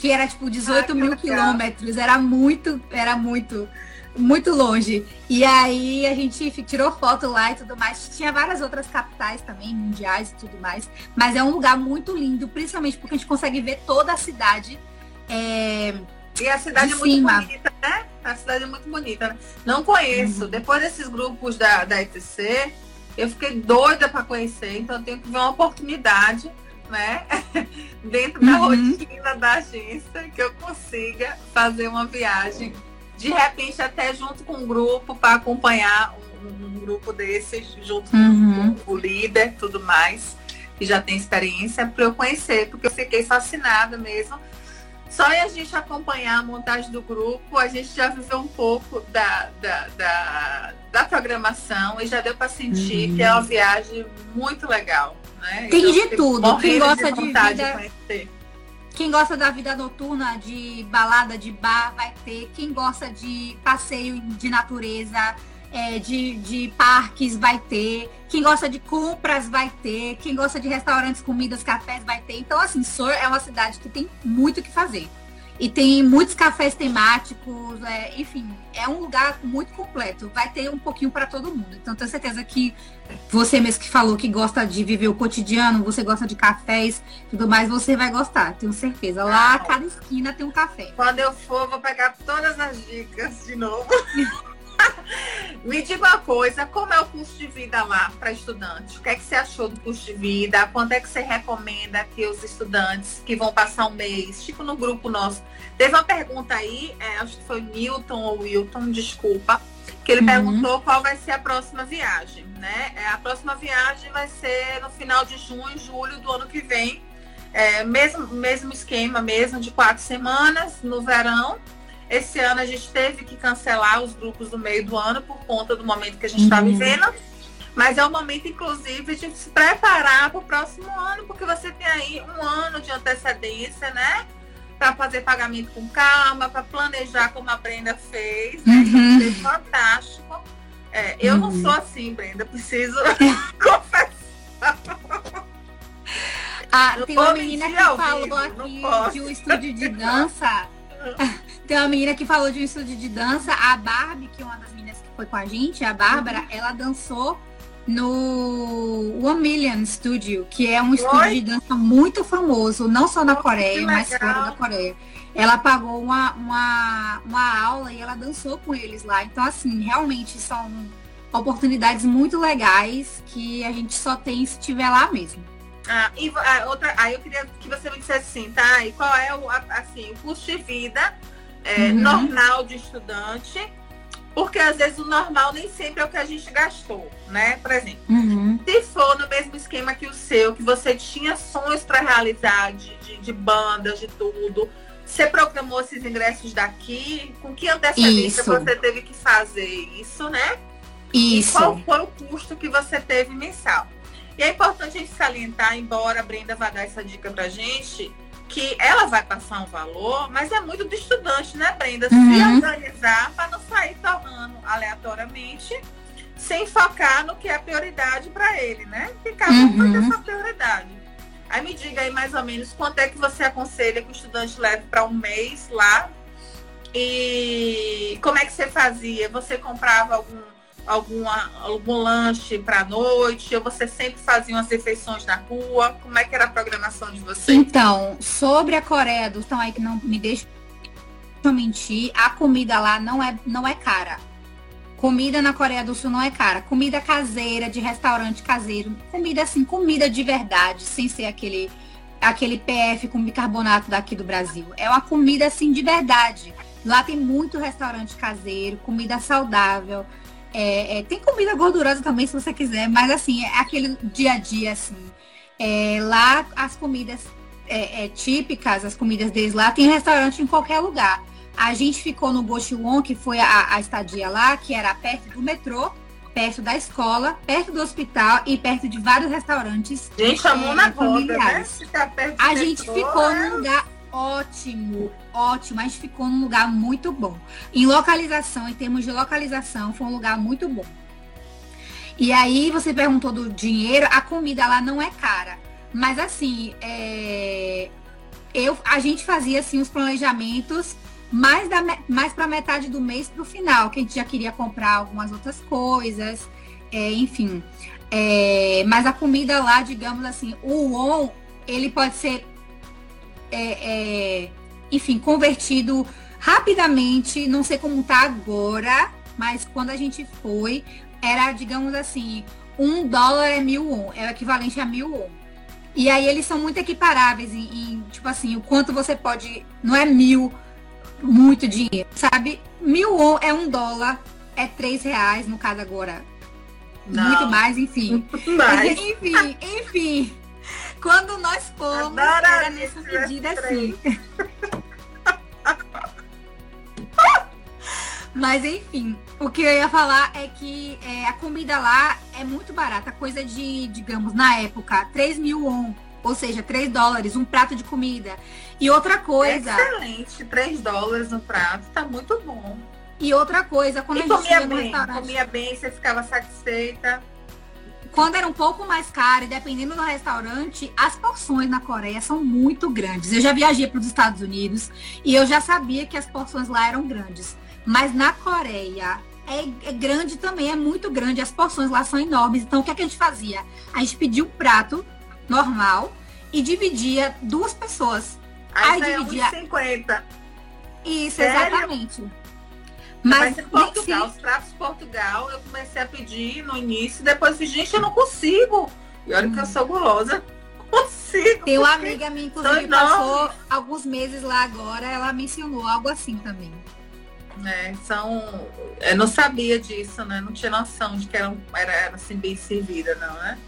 que era tipo 18 ah, mil quilômetros, era muito, era muito, muito longe. E aí a gente tirou foto lá e tudo mais. Tinha várias outras capitais também, mundiais e tudo mais. Mas é um lugar muito lindo, principalmente porque a gente consegue ver toda a cidade. É, e a cidade é muito cima. bonita, né? A cidade é muito bonita. Não conheço. Uhum. Depois desses grupos da, da ETC, eu fiquei doida para conhecer, então eu tenho que ver uma oportunidade né? Dentro da uhum. rotina da agência, que eu consiga fazer uma viagem, de repente até junto com um grupo para acompanhar um, um, grupo desses, junto uhum. com o líder, tudo mais, que já tem experiência, para eu conhecer, porque eu fiquei fascinada mesmo. Só a gente acompanhar a montagem do grupo, a gente já viveu um pouco da, da, da, da programação e já deu para sentir uhum. que é uma viagem muito legal. Né? Tem então, de tudo. Quem gosta de, vida. Quem gosta da vida noturna, de balada, de bar, vai ter. Quem gosta de passeio de natureza, é, de, de parques, vai ter. Quem gosta de compras, vai ter. Quem gosta de restaurantes, comidas, cafés, vai ter. Então, assim, Sor é uma cidade que tem muito o que fazer. E tem muitos cafés temáticos, é, enfim, é um lugar muito completo. Vai ter um pouquinho para todo mundo. Então tenho certeza que você mesmo que falou que gosta de viver o cotidiano, você gosta de cafés, tudo mais, você vai gostar, tenho certeza. Lá, cada esquina tem um café. Quando eu for, vou pegar todas as dicas de novo. Me diga uma coisa, como é o custo de vida lá para estudantes? O que é que você achou do custo de vida? Quanto é que você recomenda que os estudantes que vão passar um mês, tipo no grupo nosso? Teve uma pergunta aí, é, acho que foi Milton ou Wilton, desculpa, que ele uhum. perguntou qual vai ser a próxima viagem, né? É, a próxima viagem vai ser no final de junho, julho do ano que vem. É, mesmo, mesmo esquema mesmo de quatro semanas no verão esse ano a gente teve que cancelar os grupos no meio do ano por conta do momento que a gente está uhum. vivendo. Mas é o momento, inclusive, de se preparar para o próximo ano, porque você tem aí um ano de antecedência, né? Para fazer pagamento com calma, para planejar como a Brenda fez. Né? Uhum. Foi fantástico. É, eu uhum. não sou assim, Brenda, preciso confessar. Ah, tem uma menina que falou vivo, aqui de um estúdio de dança. Tem uma menina que falou de um estúdio de dança, a Barbie, que é uma das meninas que foi com a gente, a Bárbara, uhum. ela dançou no One Million Studio, que é um estúdio Oi? de dança muito famoso, não só na Coreia, mas fora da Coreia. Ela pagou uma, uma, uma aula e ela dançou com eles lá. Então, assim, realmente são oportunidades muito legais que a gente só tem se estiver lá mesmo. Ah, e a outra, aí eu queria que você me dissesse assim, tá? E qual é o, assim, o custo de vida é, uhum. normal de estudante, porque às vezes o normal nem sempre é o que a gente gastou, né? Por exemplo, uhum. se for no mesmo esquema que o seu, que você tinha sonhos para realizar de, de, de, bandas, de tudo, você programou esses ingressos daqui, com que antecedência você teve que fazer isso, né? Isso. E qual foi o custo que você teve mensal? E é importante a gente salientar, embora a Brenda vá dar essa dica pra gente, que ela vai passar um valor, mas é muito do estudante, né, Brenda? Uhum. Se organizar para não sair tornando aleatoriamente, sem focar no que é prioridade para ele, né? Que cada um vai ter uhum. sua prioridade. Aí me diga aí mais ou menos quanto é que você aconselha que o estudante leve para um mês lá e como é que você fazia? Você comprava algum alguma, algum lanche para a noite? Ou você sempre fazia umas refeições na rua? Como é que era a programação de vocês? Então, sobre a Coreia do Sul, aí que não me deixa mentir, a comida lá não é, não é cara. Comida na Coreia do Sul não é cara. Comida caseira, de restaurante caseiro. Comida assim, comida de verdade, sem ser aquele aquele PF com bicarbonato daqui do Brasil. É uma comida assim de verdade. Lá tem muito restaurante caseiro, comida saudável. É, é, tem comida gordurosa também, se você quiser, mas assim, é aquele dia a dia, assim. É, lá as comidas é, é, típicas, as comidas deles lá, tem restaurante em qualquer lugar. A gente ficou no Bochiwon, que foi a, a estadia lá, que era perto do metrô, perto da escola, perto do hospital e perto de vários restaurantes. Gente, chamou na conta, né? a gente ficou num lugar ótimo, ótimo. Gente ficou num lugar muito bom. Em localização, em termos de localização, foi um lugar muito bom. E aí você perguntou do dinheiro, a comida lá não é cara. Mas assim, é... eu, a gente fazia assim os planejamentos mais, da, mais para metade do mês para o final, que a gente já queria comprar algumas outras coisas, é, enfim. É, mas a comida lá, digamos assim, o on, ele pode ser é, é, enfim, convertido rapidamente, não sei como tá agora, mas quando a gente foi, era, digamos assim, um dólar é mil on, é o equivalente a mil on. E aí eles são muito equiparáveis em, em, tipo assim, o quanto você pode. Não é mil, muito dinheiro, sabe? Mil on é um dólar, é três reais, no caso agora. Não. Muito mais, enfim. Mais. enfim, enfim. Quando nós fomos, era nessa medida assim. Mas enfim, o que eu ia falar é que é, a comida lá é muito barata, coisa de, digamos, na época, 3 mil won, ou seja, 3 dólares, um prato de comida. E outra coisa. Excelente, 3 dólares no prato, tá muito bom. E outra coisa, quando e a gente comia bem, comia bem, você ficava satisfeita. Quando era um pouco mais caro, e dependendo do restaurante, as porções na Coreia são muito grandes. Eu já viajei para os Estados Unidos e eu já sabia que as porções lá eram grandes. Mas na Coreia é, é grande também, é muito grande. As porções lá são enormes. Então o que, é que a gente fazia? A gente pedia um prato normal e dividia duas pessoas. Aí, Aí dividia. É 50. Isso, Sério? exatamente. Mas, Mas em Portugal, os pratos de Portugal, eu comecei a pedir no início, depois disse, gente, eu não consigo. E olha hum. que eu hum. sou gulosa. Consigo. Tem uma amiga minha, inclusive, passou alguns meses lá agora, ela mencionou algo assim também. É, são. Eu não sabia disso, né? Não tinha noção de que era, era, era assim bem servida, não, né?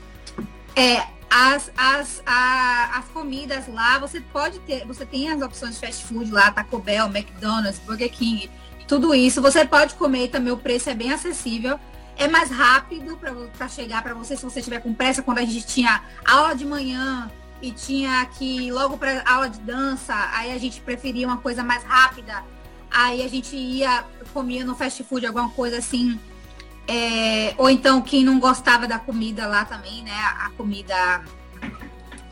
É, as, as, a, as comidas lá, você pode ter, você tem as opções de fast food lá, Taco Bell, McDonald's, Burger King, tudo isso. Você pode comer também, o preço é bem acessível. É mais rápido para chegar para você se você estiver com pressa, quando a gente tinha aula de manhã e tinha que logo para aula de dança, aí a gente preferia uma coisa mais rápida. Aí a gente ia, comia no fast food alguma coisa assim. É, ou então quem não gostava da comida lá também, né? A comida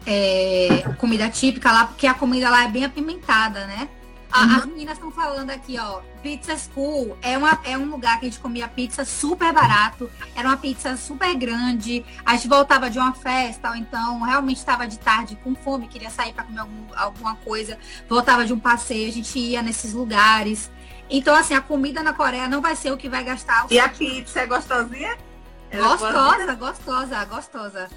é, comida típica lá, porque a comida lá é bem apimentada, né? Uhum. As meninas estão falando aqui, ó. Pizza School é, uma, é um lugar que a gente comia pizza super barato. Era uma pizza super grande. A gente voltava de uma festa, ou então realmente estava de tarde com fome, queria sair para comer algum, alguma coisa. Voltava de um passeio, a gente ia nesses lugares. Então, assim, a comida na Coreia não vai ser o que vai gastar. E a pizza é gostosinha? É gostosa, gostosa, gostosa.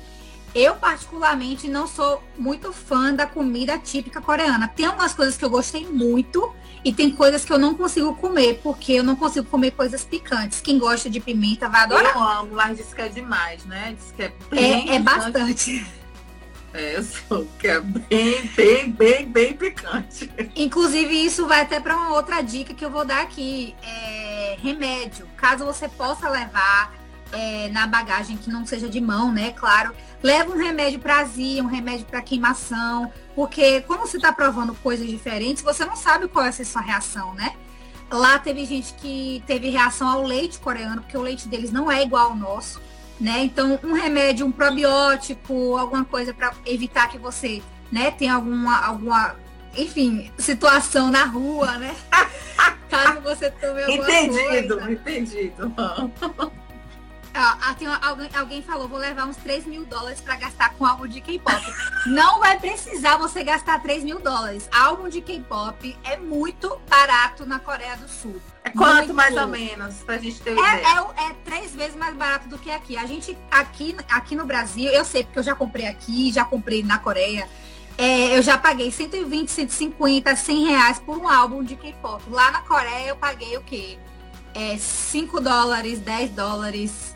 Eu, particularmente, não sou muito fã da comida típica coreana. Tem algumas coisas que eu gostei muito e tem coisas que eu não consigo comer, porque eu não consigo comer coisas picantes. Quem gosta de pimenta vai adorar. Eu amo, mas diz que é demais, né? Diz que é bem. É, é bastante. É, eu sou, que é bem, bem, bem, bem picante. Inclusive, isso vai até para uma outra dica que eu vou dar aqui. É remédio. Caso você possa levar é, na bagagem que não seja de mão, né? Claro. Leva um remédio para azia, um remédio para queimação, porque quando você está provando coisas diferentes, você não sabe qual ser a sua reação, né? Lá teve gente que teve reação ao leite coreano, porque o leite deles não é igual ao nosso, né? Então, um remédio, um probiótico, alguma coisa para evitar que você, né, tenha alguma, alguma, enfim, situação na rua, né? Caso você tome alguma entendido, coisa. Entendido, entendido. Ah, tem alguém, alguém falou, vou levar uns 3 mil dólares para gastar com álbum de K-pop. Não vai precisar você gastar 3 mil dólares. Álbum de K-pop é muito barato na Coreia do Sul. É quanto muito mais ou menos, pra gente ter é, ideia? É, é, três vezes mais barato do que aqui. A gente, aqui, aqui no Brasil, eu sei porque eu já comprei aqui, já comprei na Coreia. É, eu já paguei 120, 150, 100 reais por um álbum de K-pop. Lá na Coreia eu paguei o quê? É, 5 dólares, 10 dólares.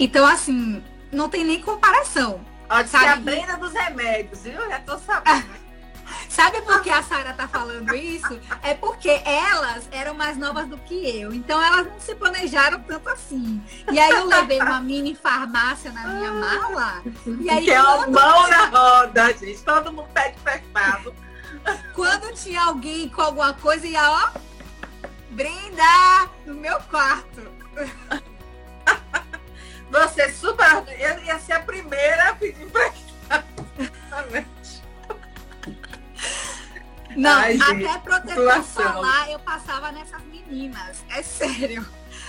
Então, assim, não tem nem comparação. Pode ser a Brenda dos remédios, viu? Já tô sabendo. Sabe por que a Sara tá falando isso? É porque elas eram mais novas do que eu. Então elas não se planejaram tanto assim. E aí eu levei uma mini farmácia na minha mala. E aí que é uma mão na roda, gente. Todo mundo pede fechado. Quando tinha alguém com alguma coisa, ia, ó, brindar no meu quarto. Você super. Eu ia ser a primeira a pedir emprestado. Não, Ai, até protetor solar eu passava nessas meninas. É sério.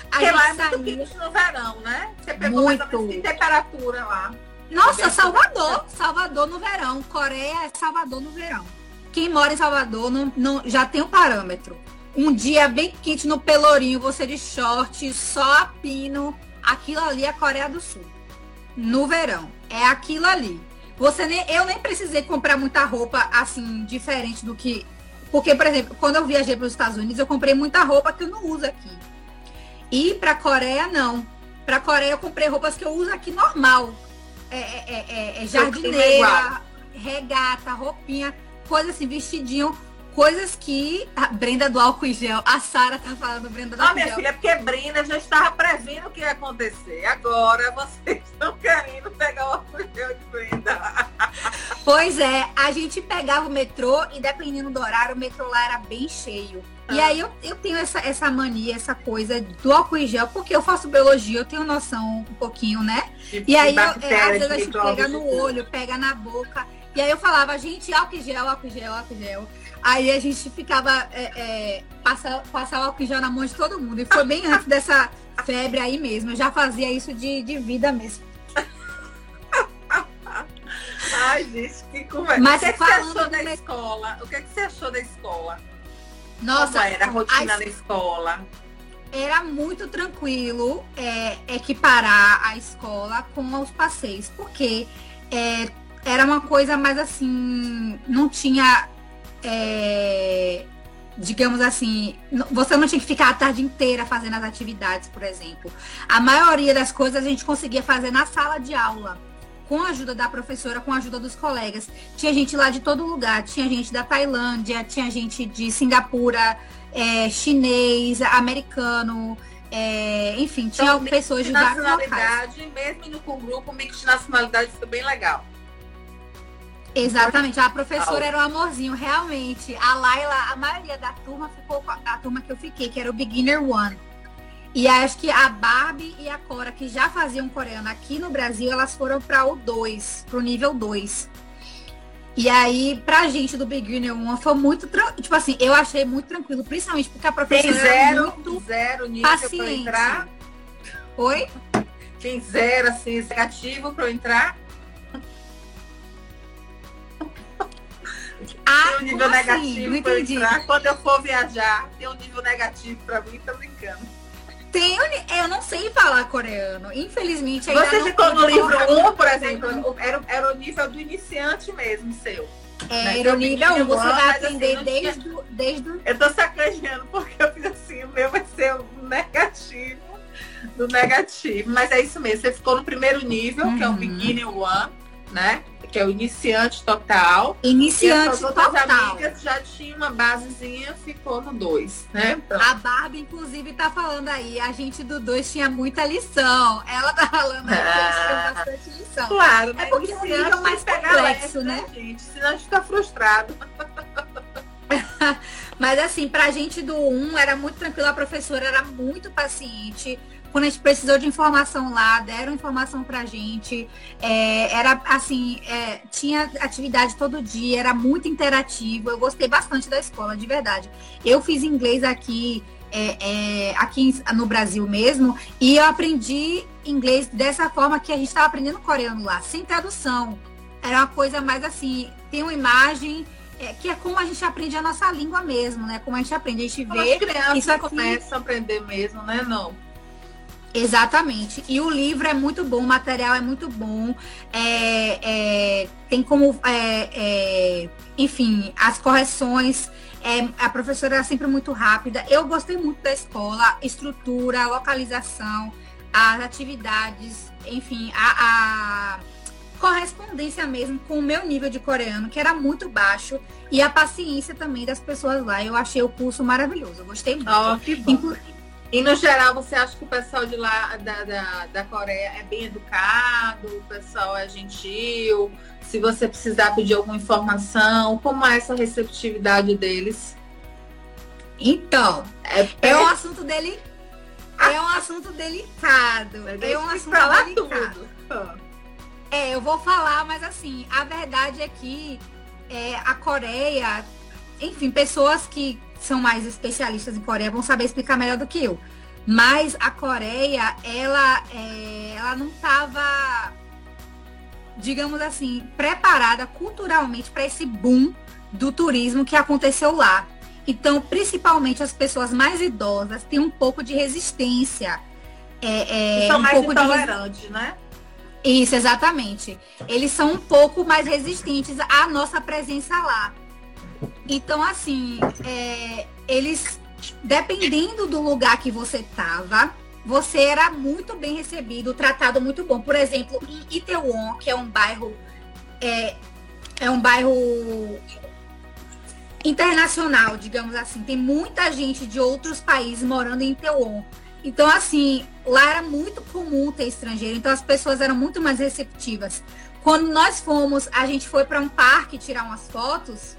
Porque lá é muito quente no verão, né? Você pegou muito. mais ou menos temperatura lá. Nossa, Salvador. Salvador no verão. Coreia é Salvador no verão. Quem mora em Salvador não, não, já tem um parâmetro. Um dia bem quente no Pelourinho, você de short, só a pino aquilo ali é a Coreia do Sul. No verão. É aquilo ali. Você nem, eu nem precisei comprar muita roupa assim, diferente do que. Porque, por exemplo, quando eu viajei para os Estados Unidos, eu comprei muita roupa que eu não uso aqui. E para Coreia, não. Para Coreia, eu comprei roupas que eu uso aqui normal. É, é, é, é, é jardineira, regata, roupinha, coisa assim, vestidinho coisas que a Brenda do álcool em gel, a Sara tá falando Brenda do ah, álcool minha filha, é porque Brenda já estava prevendo o que ia acontecer. Agora vocês estão querendo pegar o álcool em gel de Brenda. Pois é, a gente pegava o metrô e dependendo do horário, o metrô lá era bem cheio. Ah. E aí eu, eu tenho essa, essa mania, essa coisa do álcool em gel, porque eu faço biologia, eu tenho noção um pouquinho, né? E, e aí, eu, é, às vezes a gente pega no olho, pega na boca. E aí eu falava, gente, álcool em gel, álcool em gel, álcool em gel. Aí a gente ficava, é, é, passar o álcool em gel na mão de todo mundo. E foi bem antes dessa febre aí mesmo. Eu já fazia isso de, de vida mesmo. Ai, gente, que conversa. Mas o que, é que você achou da escola? O que, é que você achou da escola? Nossa, Como era a rotina a... da escola? Era muito tranquilo é, equiparar a escola com os passeios, porque é, era uma coisa mais assim, não tinha, é, digamos assim, você não tinha que ficar a tarde inteira fazendo as atividades, por exemplo. A maioria das coisas a gente conseguia fazer na sala de aula com a ajuda da professora, com a ajuda dos colegas. Tinha gente lá de todo lugar, tinha gente da Tailândia, tinha gente de Singapura, é, chinês, americano, é, enfim, tinha então, pessoas de, vários locais. Mesmo indo com o grupo, o mix de nacionalidade foi bem legal. Exatamente, a professora era um amorzinho, realmente. A Laila, a maioria da turma ficou a turma que eu fiquei, que era o Beginner One. E acho que a Barbie e a Cora, que já faziam coreano aqui no Brasil, elas foram para o 2, para o nível 2. E aí, pra gente do Beginner 1, foi muito Tipo assim, eu achei muito tranquilo, principalmente porque a professora. Tem zero, muito zero nível paciente. entrar. Oi? Tem zero, assim, negativo pra eu entrar. Ah, tem um nível assim? negativo pra eu entrar. Quando eu for viajar, tem um nível negativo pra mim, tô brincando. Tem, eu não sei falar coreano. Infelizmente, ainda Você ficou no livro 1, um, por exemplo, era, era o nível do iniciante mesmo, seu. É, era o nível 1, um, você vai aprender assim, desde, tinha... desde Eu tô sacaneando, porque eu fiz assim, o meu vai ser o negativo do negativo. Mas é isso mesmo, você ficou no primeiro nível, uhum. que é o uhum. Beginner One, né? Que é o iniciante total. Iniciante e as total. amigas já tinha uma basezinha, ficou no 2, né? Pronto. A Barbie, inclusive, tá falando aí, a gente do 2 tinha muita lição. Ela tá falando aí ah, a gente tinha bastante lição. Claro, né? É porque o nível é mais complexo, leve, né? Gente, senão a gente fica frustrado. Mas assim, pra gente do 1 um, era muito tranquilo, a professora era muito paciente quando a gente precisou de informação lá, deram informação pra gente. É, era assim, é, tinha atividade todo dia, era muito interativo. Eu gostei bastante da escola, de verdade. Eu fiz inglês aqui, é, é aqui no Brasil mesmo, e eu aprendi inglês dessa forma que a gente estava aprendendo coreano lá, sem tradução. Era uma coisa mais assim, tem uma imagem é, que é como a gente aprende a nossa língua mesmo, né? Como a gente aprende, a gente vê. As crianças começam a aprender mesmo, né? Não. Exatamente. E o livro é muito bom, o material é muito bom. É, é, tem como, é, é enfim, as correções. É, a professora era sempre muito rápida. Eu gostei muito da escola, estrutura, localização, as atividades, enfim, a, a correspondência mesmo com o meu nível de coreano, que era muito baixo, e a paciência também das pessoas lá. Eu achei o curso maravilhoso, eu gostei muito. Oh, que bom. Inclu e no geral, você acha que o pessoal de lá da, da, da Coreia é bem educado, o pessoal é gentil? Se você precisar pedir alguma informação, como é essa receptividade deles? Então, é, é um assunto dele. É um assunto delicado. É um assunto falar delicado. Tudo. É, eu vou falar, mas assim, a verdade é que é, a Coreia, enfim, pessoas que são mais especialistas em Coreia vão saber explicar melhor do que eu. Mas a Coreia, ela, é, ela não estava, digamos assim, preparada culturalmente para esse boom do turismo que aconteceu lá. Então, principalmente as pessoas mais idosas têm um pouco de resistência. É, é, são um mais pouco intolerantes, de... né? Isso, exatamente. Eles são um pouco mais resistentes à nossa presença lá. Então, assim, é, eles, dependendo do lugar que você tava, você era muito bem recebido, tratado muito bom. Por exemplo, em Itaewon, que é um bairro é, é um bairro internacional, digamos assim. Tem muita gente de outros países morando em Itaewon. Então, assim, lá era muito comum ter estrangeiro, então as pessoas eram muito mais receptivas. quando nós fomos, a gente foi para um parque tirar umas fotos,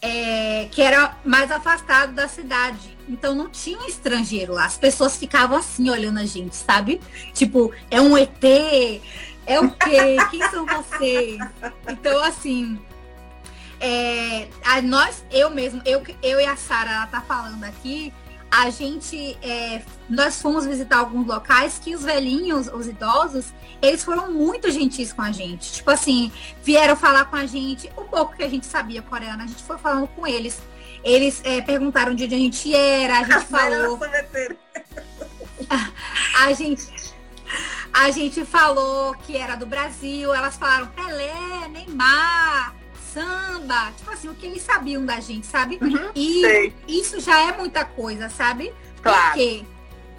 é, que era mais afastado da cidade. Então não tinha estrangeiro lá. As pessoas ficavam assim olhando a gente, sabe? Tipo, é um ET, é o quê? Quem são vocês? Então, assim, é, a nós, eu mesmo, eu, eu e a Sara, ela tá falando aqui, a gente, é, nós fomos visitar alguns locais que os velhinhos, os idosos, eles foram muito gentis com a gente. Tipo assim, vieram falar com a gente, um pouco que a gente sabia coreano, a gente foi falando com eles. Eles é, perguntaram de onde a gente era, a gente falou. a gente. A gente falou que era do Brasil, elas falaram Pelé, Neymar, samba, tipo assim, o que eles sabiam da gente, sabe? Uhum, e sei. isso já é muita coisa, sabe? Claro. Porque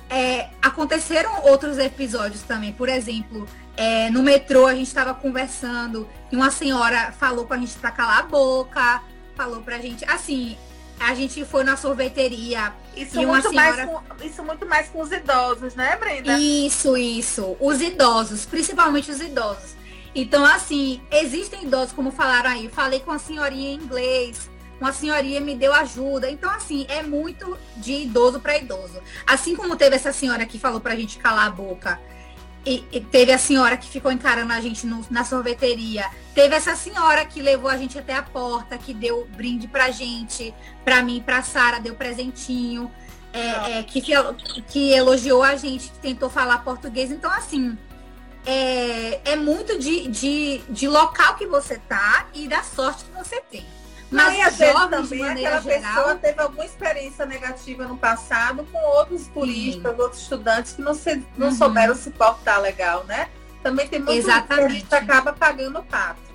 é, aconteceram outros episódios também, por exemplo, é, no metrô a gente estava conversando e uma senhora falou pra gente pra calar a boca, falou pra gente, assim, a gente foi na sorveteria. Isso, muito, senhora... mais com, isso muito mais com os idosos, né, Brenda? Isso, isso. Os idosos, principalmente os idosos. Então, assim, existem idosos, como falaram aí. Falei com a senhorinha em inglês, uma senhorinha me deu ajuda. Então, assim, é muito de idoso para idoso. Assim como teve essa senhora que falou pra gente calar a boca. E, e teve a senhora que ficou encarando a gente no, na sorveteria. Teve essa senhora que levou a gente até a porta, que deu brinde pra gente, pra mim, pra Sara, deu presentinho. É, é, que, que elogiou a gente, que tentou falar português. Então, assim, é, é muito de, de, de local que você tá e da sorte que você tem. Mas e às vezes também aquela geral... pessoa teve alguma experiência negativa no passado com outros turistas, Sim. outros estudantes que não, se, não uhum. souberam se portar legal, né? Também tem muito Exatamente. que a gente acaba pagando o pato.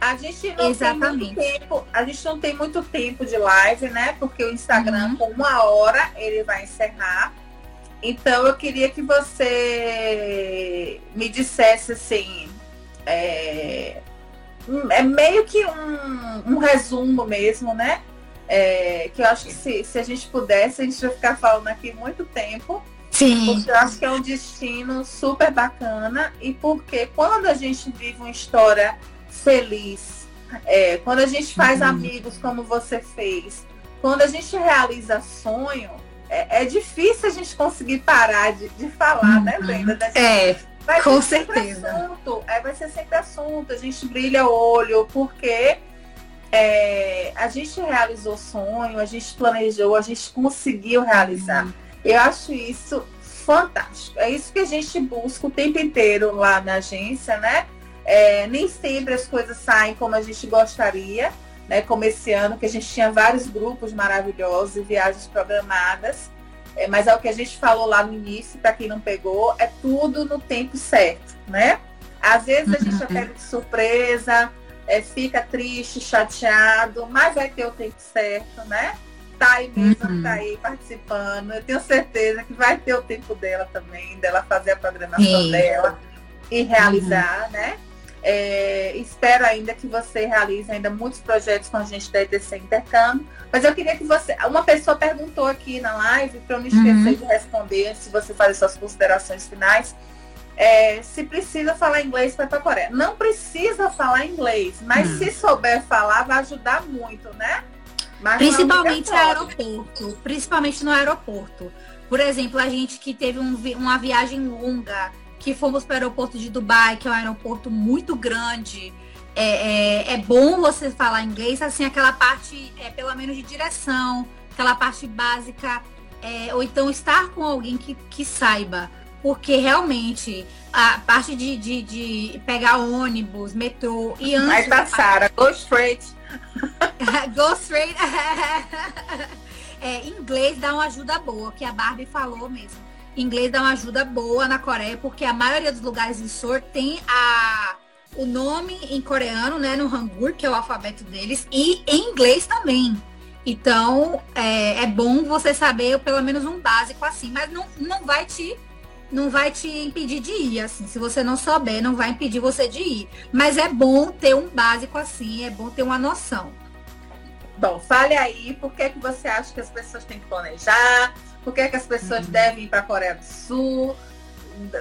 A gente não Exatamente. tem muito tempo, a gente não tem muito tempo de live, né? Porque o Instagram, uhum. com uma hora, ele vai encerrar. Então eu queria que você me dissesse assim. É, é meio que um, um resumo mesmo, né? É, que eu acho que se, se a gente pudesse, a gente vai ficar falando aqui muito tempo. Sim. Porque eu acho que é um destino super bacana e porque quando a gente vive uma história feliz, é, quando a gente faz uhum. amigos como você fez, quando a gente realiza sonho, é, é, difícil a gente conseguir parar de, de falar, né, uhum. né, Brenda? É, vai com certeza. Assunto, é, vai ser sempre assunto, a gente brilha o olho, porque é, a gente realizou sonho, a gente planejou, a gente conseguiu realizar. Uhum. Eu acho isso fantástico. É isso que a gente busca o tempo inteiro lá na agência, né? É, nem sempre as coisas saem como a gente gostaria, né, como esse ano, que a gente tinha vários grupos maravilhosos e viagens programadas. É, mas é o que a gente falou lá no início, para quem não pegou, é tudo no tempo certo, né? Às vezes a gente pega de surpresa, é, fica triste, chateado, mas vai ter o tempo certo, né? Tá aí mesmo, uhum. tá aí participando. Eu tenho certeza que vai ter o tempo dela também, dela fazer a programação Sim. dela e realizar, uhum. né? É, espero ainda que você realize ainda muitos projetos com a gente da ETC Intercâmbio. Mas eu queria que você. Uma pessoa perguntou aqui na live, para eu não esquecer uhum. de responder, se você fazer suas considerações finais. É, se precisa falar inglês para ir para a Coreia. Não precisa falar inglês, mas uhum. se souber falar, vai ajudar muito, né? Mas principalmente no aeroporto. Principalmente no aeroporto. Por exemplo, a gente que teve um, uma viagem longa que fomos para o aeroporto de Dubai, que é um aeroporto muito grande. É, é, é, bom você falar inglês, assim, aquela parte, é, pelo menos de direção, aquela parte básica, é, ou então estar com alguém que, que saiba. Porque realmente a parte de, de, de pegar ônibus, metrô e antes. Vai passar, go straight. go straight. é, inglês dá uma ajuda boa, que a Barbie falou mesmo inglês dá uma ajuda boa na Coreia, porque a maioria dos lugares em Seoul tem a, o nome em coreano, né, no Hangul, que é o alfabeto deles, e em inglês também. Então, é, é bom você saber pelo menos um básico assim, mas não, não vai te não vai te impedir de ir, assim. Se você não souber, não vai impedir você de ir. Mas é bom ter um básico assim, é bom ter uma noção. Bom, fale aí por que, que você acha que as pessoas têm que planejar, por que, que as pessoas devem ir para a Coreia do Sul?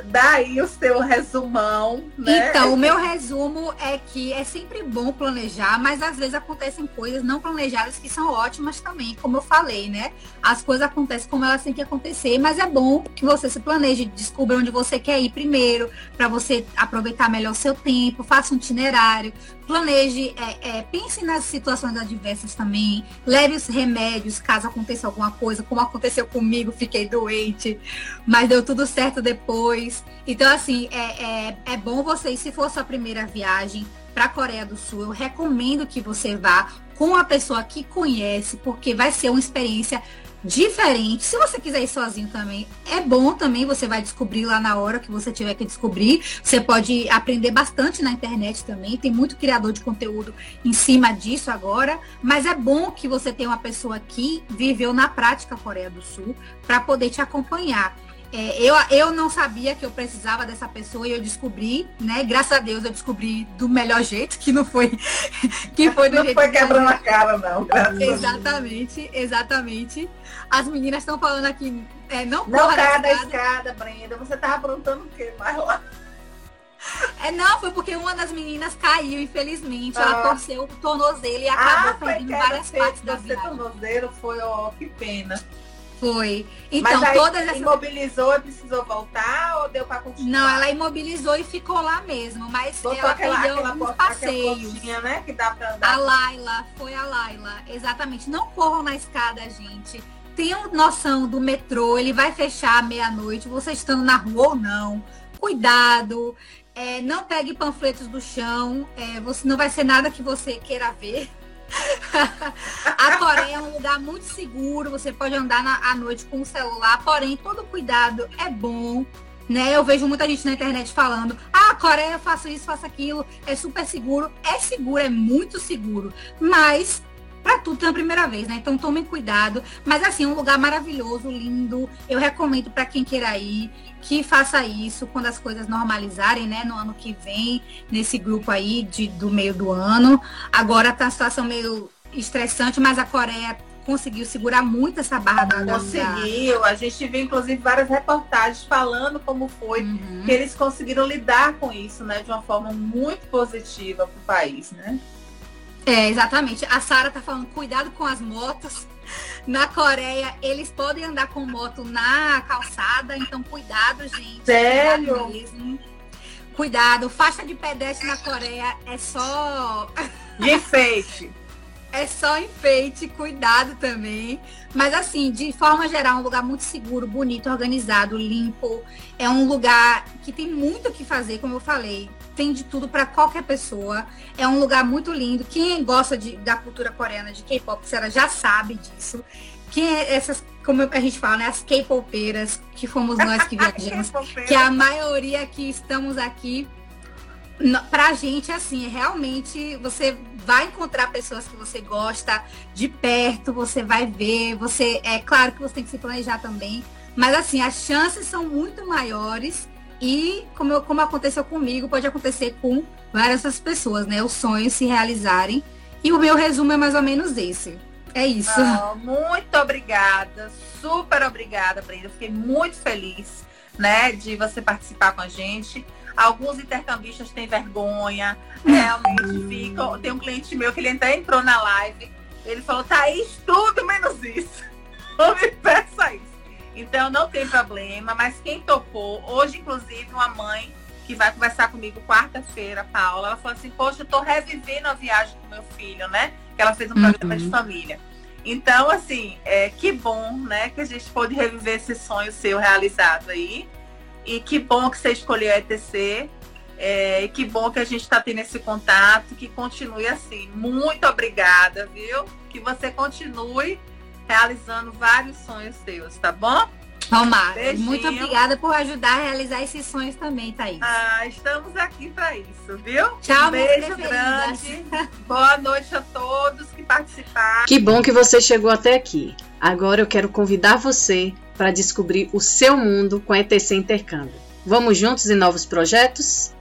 dá aí o seu resumão. Né? Então, o meu resumo é que é sempre bom planejar, mas às vezes acontecem coisas não planejadas que são ótimas também, como eu falei, né? As coisas acontecem como elas têm que acontecer, mas é bom que você se planeje, descubra onde você quer ir primeiro, para você aproveitar melhor o seu tempo, faça um itinerário, planeje, é, é, pense nas situações adversas também, leve os remédios caso aconteça alguma coisa, como aconteceu comigo, fiquei doente, mas deu tudo certo depois. Então, assim, é, é, é bom você, se for sua primeira viagem para a Coreia do Sul, eu recomendo que você vá com a pessoa que conhece, porque vai ser uma experiência diferente. Se você quiser ir sozinho também, é bom também, você vai descobrir lá na hora que você tiver que descobrir. Você pode aprender bastante na internet também, tem muito criador de conteúdo em cima disso agora, mas é bom que você tenha uma pessoa que viveu na prática Coreia do Sul para poder te acompanhar. É, eu, eu não sabia que eu precisava dessa pessoa e eu descobri, né? Graças a Deus eu descobri do melhor jeito, que não foi que foi do não jeito foi quebrando a cara, não. Exatamente, exatamente. As meninas estão falando aqui, é, não Não caia da escada, Brenda. Você tava aprontando o quê? Vai lá. É, não, foi porque uma das meninas caiu, infelizmente. Ah. Ela torceu o tornozelo e acabou ah, perdendo várias partes da vida. tornozelo foi, ó, oh, que pena. Foi. Então, Mas aí todas essas... imobilizou e precisou voltar ou deu para continuar? Não, ela imobilizou e ficou lá mesmo, mas Botou ela aquela, perdeu aquela, alguns passeios. né, que dá pra andar. A Laila, foi a Laila, exatamente. Não corram na escada, gente. Tenham noção do metrô, ele vai fechar meia-noite, você estando na rua ou não. Cuidado. É, não pegue panfletos do chão, é, você não vai ser nada que você queira ver. a Coreia é um lugar muito seguro, você pode andar na, à noite com o celular, porém todo cuidado é bom. Né? Eu vejo muita gente na internet falando, ah, Coreia, faço isso, faço aquilo, é super seguro. É seguro, é muito seguro. Mas para tudo na primeira vez, né? Então tomem cuidado. Mas assim, um lugar maravilhoso, lindo. Eu recomendo para quem queira ir que faça isso quando as coisas normalizarem, né? No ano que vem, nesse grupo aí de, do meio do ano. Agora tá a situação meio estressante, mas a Coreia conseguiu segurar muito essa barra da Conseguiu. A gente viu, inclusive, várias reportagens falando como foi uhum. que eles conseguiram lidar com isso, né? De uma forma muito positiva para o país, né? É, exatamente. A Sara tá falando, cuidado com as motos. Na Coreia, eles podem andar com moto na calçada, então cuidado, gente. Sério? Cuidado mesmo. Cuidado, faixa de pedestre na Coreia é só. De enfeite. É só enfeite, cuidado também. Mas assim, de forma geral, é um lugar muito seguro, bonito, organizado, limpo. É um lugar que tem muito o que fazer, como eu falei tem de tudo para qualquer pessoa. É um lugar muito lindo. Quem gosta de, da cultura coreana, de K-pop, já sabe disso. Quem é essas, como a gente fala, né? As K-popeiras, que fomos nós que viajamos, que a maioria que estamos aqui, pra gente, assim, realmente você vai encontrar pessoas que você gosta de perto, você vai ver, você. É claro que você tem que se planejar também. Mas assim, as chances são muito maiores e como, eu, como aconteceu comigo, pode acontecer com várias pessoas, né? Os sonhos se realizarem. E o meu resumo é mais ou menos esse. É isso. Muito obrigada, super obrigada, Brenda. Fiquei muito feliz, né, de você participar com a gente. Alguns intercambistas têm vergonha, realmente ficam. Tem um cliente meu que ele até entrou na live, ele falou, Thaís, tudo menos isso. Não me peça isso. Então não tem problema, mas quem topou, hoje inclusive uma mãe que vai conversar comigo quarta-feira, Paula, ela falou assim, poxa, eu tô revivendo a viagem do meu filho, né? Que ela fez um programa uhum. de família. Então, assim, é, que bom, né, que a gente pôde reviver esse sonho seu realizado aí. E que bom que você escolheu a ETC. É, que bom que a gente está tendo esse contato, que continue assim. Muito obrigada, viu? Que você continue realizando vários sonhos seus, tá bom? Tomara. Muito obrigada por ajudar a realizar esses sonhos também, Thaís. Ah, estamos aqui para isso, viu? Tchau, um beijo grande. Boa noite a todos que participaram. Que bom que você chegou até aqui. Agora eu quero convidar você para descobrir o seu mundo com a ETC Intercâmbio. Vamos juntos em novos projetos?